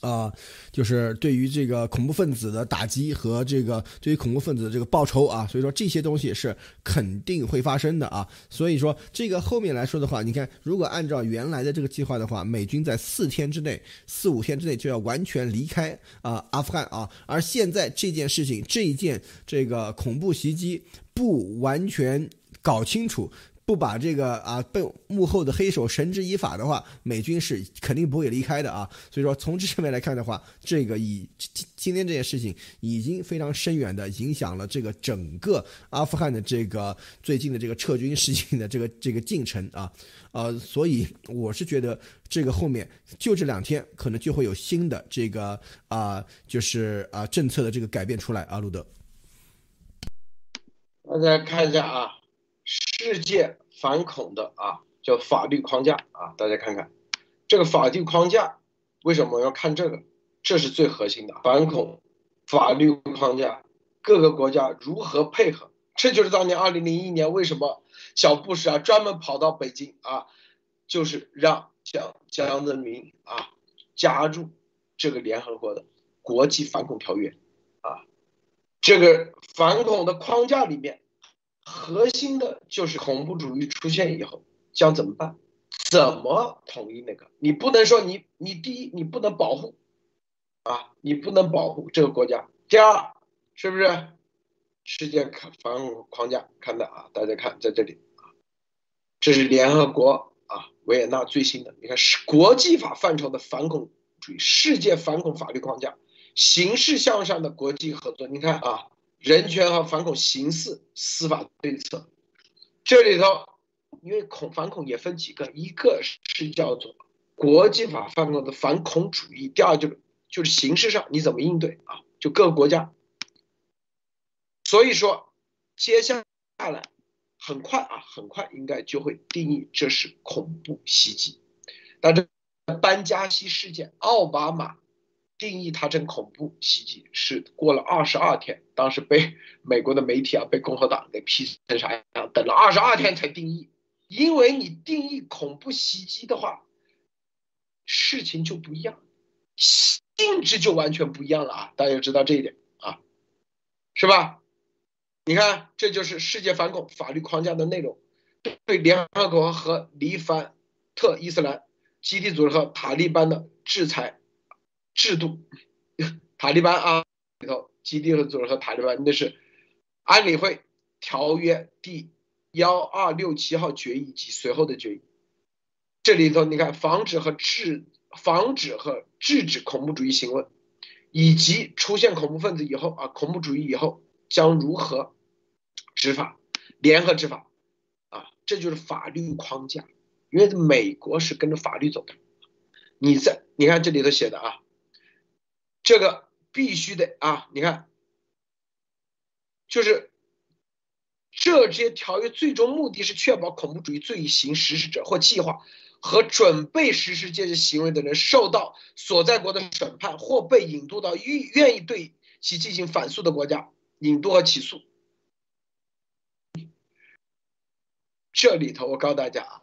啊，就是对于这个恐怖分子的打击和这个对于恐怖分子的这个报仇啊，所以说这些东西是肯定会发生的啊。所以说这个后面来说的话，你看，如果按照原来的这个计划的话，美军在四天之内、四五天之内就要完全离开啊阿富汗啊，而现在这件事情，这一件这个恐怖袭击不完全搞清楚。不把这个啊被幕后的黑手绳之以法的话，美军是肯定不会离开的啊。所以说从这上面来看的话，这个以今今天这件事情已经非常深远的影响了这个整个阿富汗的这个最近的这个撤军事情的这个这个进程啊。呃，所以我是觉得这个后面就这两天可能就会有新的这个啊，就是啊政策的这个改变出来啊，路德。大家看一下啊。世界反恐的啊，叫法律框架啊，大家看看这个法律框架，为什么要看这个？这是最核心的反恐法律框架，各个国家如何配合？这就是当年二零零一年为什么小布什啊专门跑到北京啊，就是让江江泽民啊加入这个联合国的国际反恐条约啊，这个反恐的框架里面。核心的就是恐怖主义出现以后将怎么办？怎么统一那个？你不能说你你第一你不能保护啊，你不能保护这个国家。第二，是不是世界防控框架？看到啊，大家看在这里啊，这是联合国啊维也纳最新的，你看是国际法范畴的反恐主义世界反恐法律框架，形式向上的国际合作。你看啊，人权和反恐形式司法对策，这里头。因为恐反恐也分几个，一个是叫做国际法范畴的反恐主义，第二就是就是形式上你怎么应对啊？就各个国家。所以说，接下来很快啊，很快应该就会定义这是恐怖袭击。但这班加西事件，奥巴马定义它成恐怖袭击是过了二十二天，当时被 *laughs* 美国的媒体啊，被共和党给批成啥样？等了二十二天才定义。因为你定义恐怖袭击的话，事情就不一样，性质就完全不一样了啊！大家要知道这一点啊，是吧？你看，这就是世界反恐法律框架的内容，对联合国和黎凡特伊斯兰基地组织和塔利班的制裁制度。*laughs* 塔利班啊里头，基地组织和塔利班那是安理会条约第。幺二六七号决议及随后的决议，这里头你看，防止和制防止和制止恐怖主义行为，以及出现恐怖分子以后啊，恐怖主义以后将如何执法，联合执法啊，这就是法律框架。因为美国是跟着法律走的，你在你看这里头写的啊，这个必须得啊，你看，就是。这些条约最终目的是确保恐怖主义罪行实施者或计划和准备实施这些行为的人受到所在国的审判，或被引渡到愿愿意对其进行反诉的国家引渡和起诉。这里头我告诉大家啊，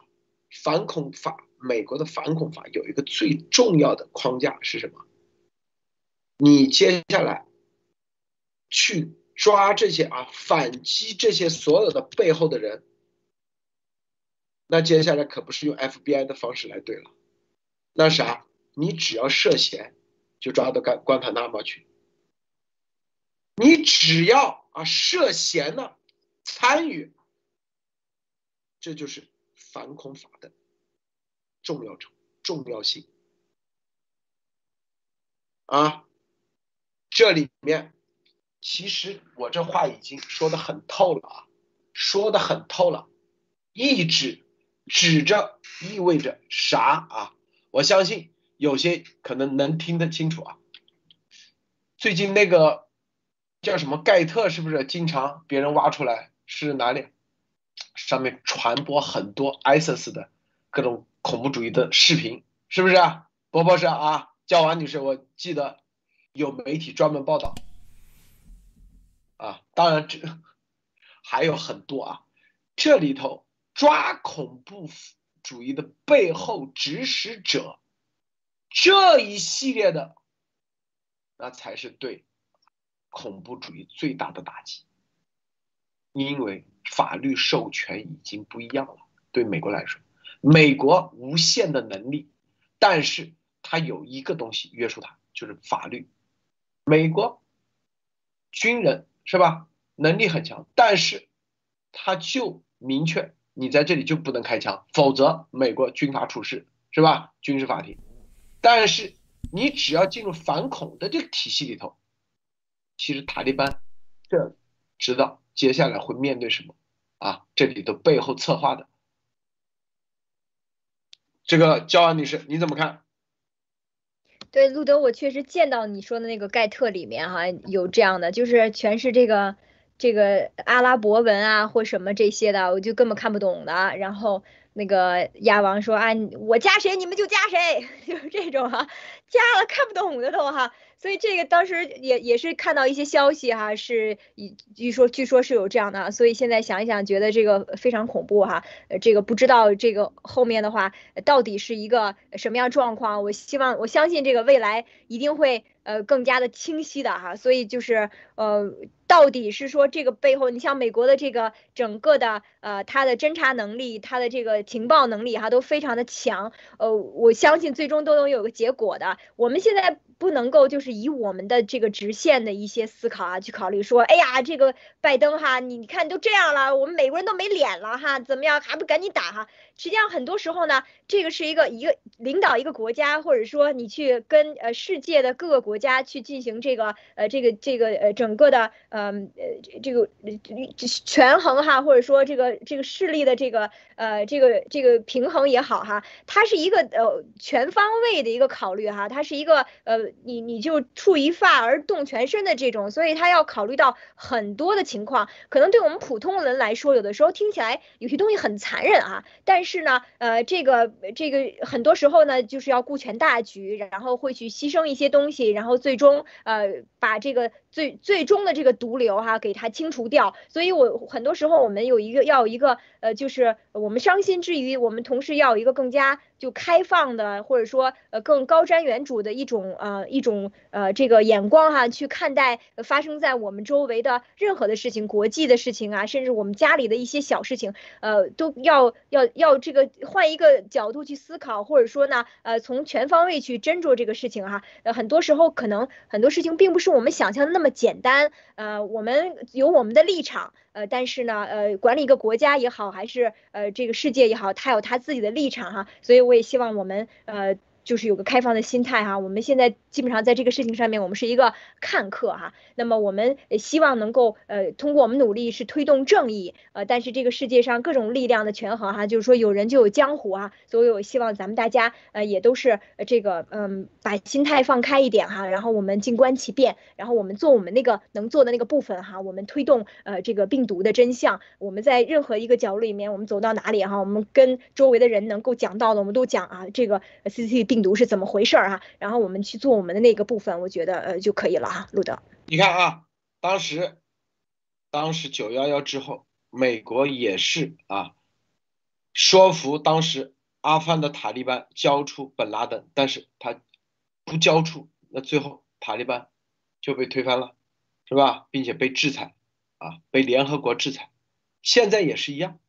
反恐法，美国的反恐法有一个最重要的框架是什么？你接下来去。抓这些啊，反击这些所有的背后的人，那接下来可不是用 FBI 的方式来对了，那啥，你只要涉嫌，就抓到关关塔那摩去。你只要啊涉嫌呢参与，这就是反恐法的重要程重要性啊，这里面。其实我这话已经说的很透了啊，说的很透了，意指指着意味着啥啊？我相信有些可能能听得清楚啊。最近那个叫什么盖特是不是经常别人挖出来是哪里？上面传播很多 ISIS 的各种恐怖主义的视频，是不是？波波是啊，叫王女士，我记得有媒体专门报道。啊，当然这还有很多啊，这里头抓恐怖主义的背后指使者这一系列的，那才是对恐怖主义最大的打击，因为法律授权已经不一样了。对美国来说，美国无限的能力，但是它有一个东西约束它，就是法律。美国军人。是吧？能力很强，但是他就明确你在这里就不能开枪，否则美国军法处事，是吧？军事法庭。但是你只要进入反恐的这个体系里头，其实塔利班这知道接下来会面对什么啊？这里头背后策划的这个焦安女士，你怎么看？对，路德，我确实见到你说的那个盖特里面哈有这样的，就是全是这个这个阿拉伯文啊或什么这些的，我就根本看不懂的。然后那个鸭王说啊，我加谁你们就加谁，*laughs* 就是这种哈，加了看不懂的都哈。所以这个当时也也是看到一些消息哈，是据说据说是有这样的，所以现在想一想，觉得这个非常恐怖哈。呃，这个不知道这个后面的话到底是一个什么样状况。我希望我相信这个未来一定会呃更加的清晰的哈。所以就是呃，到底是说这个背后，你像美国的这个整个的呃它的侦查能力，它的这个情报能力哈都非常的强。呃，我相信最终都能有个结果的。我们现在。不能够就是以我们的这个直线的一些思考啊去考虑说，哎呀，这个拜登哈，你看都这样了，我们美国人都没脸了哈，怎么样还不赶紧打哈？实际上很多时候呢，这个是一个一个领导一个国家，或者说你去跟呃世界的各个国家去进行这个呃这个这个呃整个的呃呃这个权衡哈，或者说这个这个势力的这个呃这个这个平衡也好哈，它是一个呃全方位的一个考虑哈，它是一个呃。你你就触一发而动全身的这种，所以它要考虑到很多的情况，可能对我们普通人来说，有的时候听起来有些东西很残忍啊，但是呢，呃，这个这个很多时候呢，就是要顾全大局，然后会去牺牲一些东西，然后最终呃把这个最最终的这个毒瘤哈给它清除掉。所以我很多时候我们有一个要有一个呃，就是我们伤心之余，我们同时要有一个更加。就开放的，或者说呃更高瞻远瞩的一种呃一种呃这个眼光哈，去看待发生在我们周围的任何的事情，国际的事情啊，甚至我们家里的一些小事情，呃都要要要这个换一个角度去思考，或者说呢呃从全方位去斟酌这个事情哈。呃很多时候可能很多事情并不是我们想象那么么简单，呃我们有我们的立场。呃，但是呢，呃，管理一个国家也好，还是呃这个世界也好，他有他自己的立场哈，所以我也希望我们呃。就是有个开放的心态哈，我们现在基本上在这个事情上面，我们是一个看客哈。那么我们希望能够呃通过我们努力是推动正义呃，但是这个世界上各种力量的权衡哈，就是说有人就有江湖啊，所以我希望咱们大家呃也都是这个嗯把心态放开一点哈，然后我们静观其变，然后我们做我们那个能做的那个部分哈，我们推动呃这个病毒的真相，我们在任何一个角落里面，我们走到哪里哈，我们跟周围的人能够讲到的，我们都讲啊，这个 C C T 病毒是怎么回事儿哈？然后我们去做我们的那个部分，我觉得呃就可以了哈。路德，你看啊，当时，当时九幺幺之后，美国也是啊，说服当时阿富汗的塔利班交出本拉登，但是他不交出，那最后塔利班就被推翻了，是吧？并且被制裁啊，被联合国制裁，现在也是一样。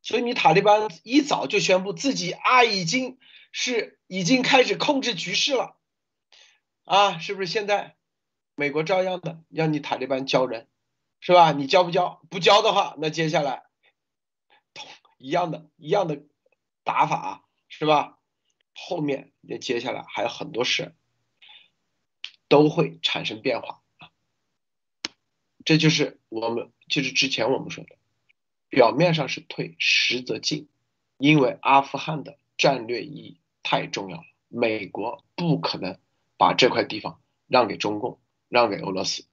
所以你塔利班一早就宣布自己啊已经。是已经开始控制局势了，啊，是不是？现在美国照样的要你塔利班交人，是吧？你交不交？不交的话，那接下来同一样的一样的打法，是吧？后面也接下来还有很多事都会产生变化啊。这就是我们就是之前我们说的，表面上是退，实则进，因为阿富汗的战略意义。太重要了，美国不可能把这块地方让给中共，让给俄罗斯。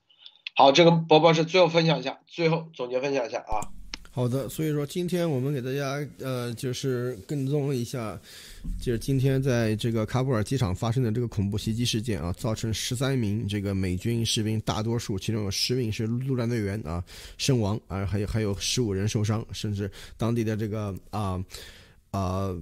好，这个博博士最后分享一下，最后总结分享一下啊。好的，所以说今天我们给大家呃，就是跟踪一下，就是今天在这个喀布尔机场发生的这个恐怖袭击事件啊，造成十三名这个美军士兵，大多数其中有十名是陆战队员啊身亡啊，还有还有十五人受伤，甚至当地的这个啊啊。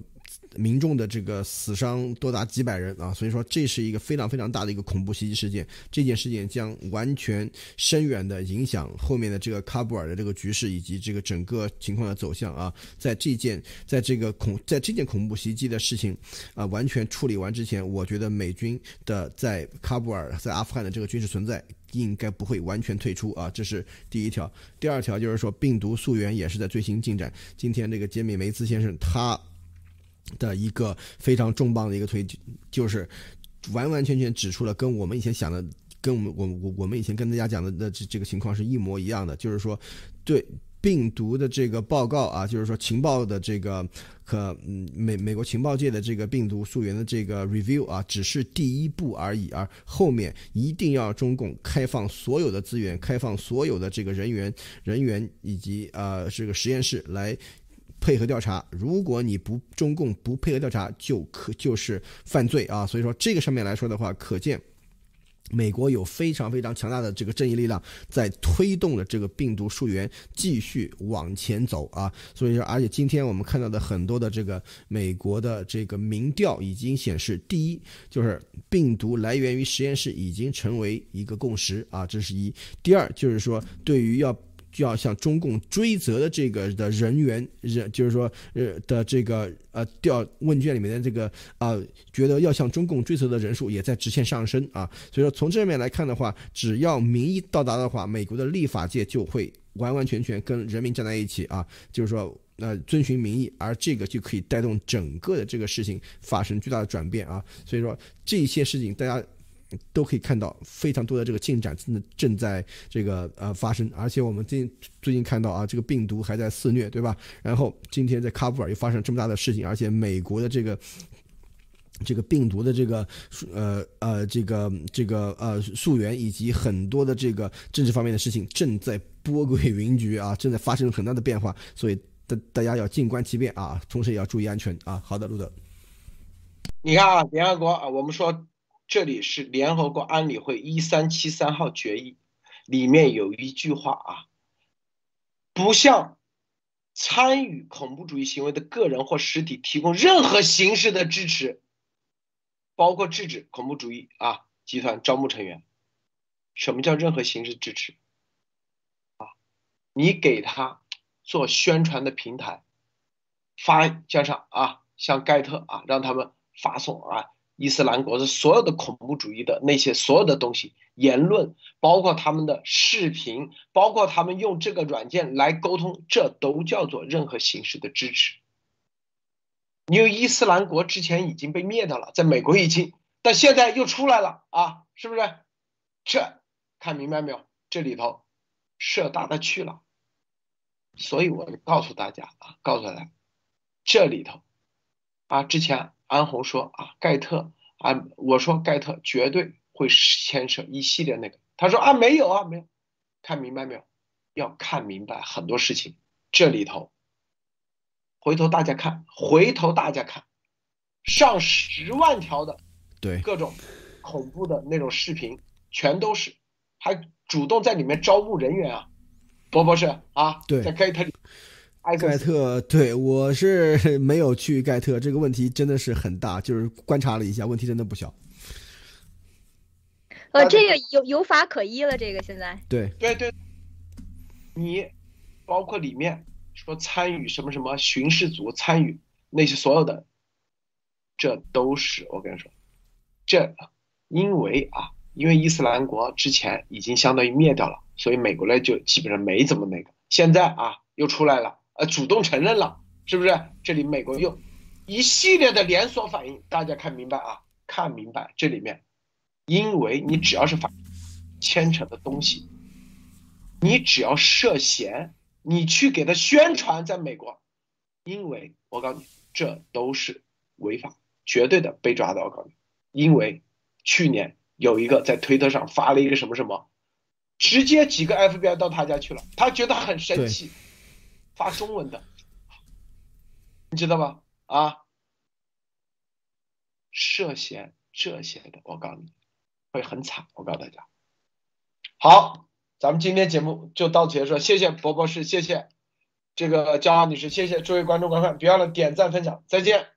民众的这个死伤多达几百人啊，所以说这是一个非常非常大的一个恐怖袭击事件。这件事件将完全深远的影响后面的这个喀布尔的这个局势以及这个整个情况的走向啊。在这件在这个恐在这件恐怖袭击的事情啊完全处理完之前，我觉得美军的在喀布尔在阿富汗的这个军事存在应该不会完全退出啊。这是第一条。第二条就是说病毒溯源也是在最新进展。今天这个杰米梅兹先生他。的一个非常重磅的一个推，就是完完全全指出了跟我们以前想的，跟我们我我我们以前跟大家讲的的这这个情况是一模一样的，就是说对病毒的这个报告啊，就是说情报的这个可美美国情报界的这个病毒溯源的这个 review 啊，只是第一步而已，而后面一定要中共开放所有的资源，开放所有的这个人员人员以及呃这个实验室来。配合调查，如果你不中共不配合调查，就可就是犯罪啊！所以说这个上面来说的话，可见美国有非常非常强大的这个正义力量在推动了这个病毒溯源继续往前走啊，所以说，而且今天我们看到的很多的这个美国的这个民调已经显示，第一就是病毒来源于实验室已经成为一个共识啊，这是一；第二就是说，对于要。就要向中共追责的这个的人员人，就是说呃的这个呃调问卷里面的这个啊，觉得要向中共追责的人数也在直线上升啊。所以说从这面来看的话，只要民意到达的话，美国的立法界就会完完全全跟人民站在一起啊，就是说呃遵循民意，而这个就可以带动整个的这个事情发生巨大的转变啊。所以说这些事情大家。都可以看到非常多的这个进展正正在这个呃发生，而且我们最近最近看到啊，这个病毒还在肆虐，对吧？然后今天在喀布尔又发生这么大的事情，而且美国的这个这个病毒的这个呃呃这个这个呃溯源以及很多的这个政治方面的事情正在波诡云谲啊，*laughs* 正在发生很大的变化，所以大大家要静观其变啊，同时也要注意安全啊。好的，路德，你看啊，联合国啊，我们说。这里是联合国安理会一三七三号决议，里面有一句话啊，不向参与恐怖主义行为的个人或实体提供任何形式的支持，包括制止恐怖主义啊集团招募成员。什么叫任何形式支持？啊，你给他做宣传的平台，发加上啊，像盖特啊，让他们发送啊。伊斯兰国的所有的恐怖主义的那些所有的东西言论，包括他们的视频，包括他们用这个软件来沟通，这都叫做任何形式的支持。因为伊斯兰国之前已经被灭掉了，在美国已经，但现在又出来了啊，是不是？这看明白没有？这里头涉大的去了，所以我告诉大家啊，告诉大家，这里头啊，之前。安红说啊，盖特啊，我说盖特绝对会牵扯一系列那个。他说啊，没有啊，没有，看明白没有？要看明白很多事情，这里头，回头大家看，回头大家看，上十万条的对各种恐怖的那种视频，全都是，还主动在里面招募人员啊，博博士啊，对，在盖特里。盖特，对我是 *laughs* 没有去盖特，这个问题真的是很大，就是观察了一下，问题真的不小。呃，这个有有法可依了，这个现在。对对对，你包括里面说参与什么什么巡视组参与那些所有的，这都是我跟你说，这因为啊，因为伊斯兰国之前已经相当于灭掉了，所以美国呢就基本上没怎么那个，现在啊又出来了。呃，主动承认了，是不是？这里美国又一系列的连锁反应，大家看明白啊？看明白这里面，因为你只要是反牵扯的东西，你只要涉嫌，你去给他宣传，在美国，因为我告诉你，这都是违法，绝对的被抓的。我告诉你，因为去年有一个在推特上发了一个什么什么，直接几个 FBI 到他家去了，他觉得很生气。发中文的，你知道吧？啊，涉嫌这些的，我告诉你，会很惨。我告诉大家，好，咱们今天节目就到此结束。谢谢博博士，谢谢这个焦浩女士，谢谢诸位观众观看，别忘了点赞分享，再见。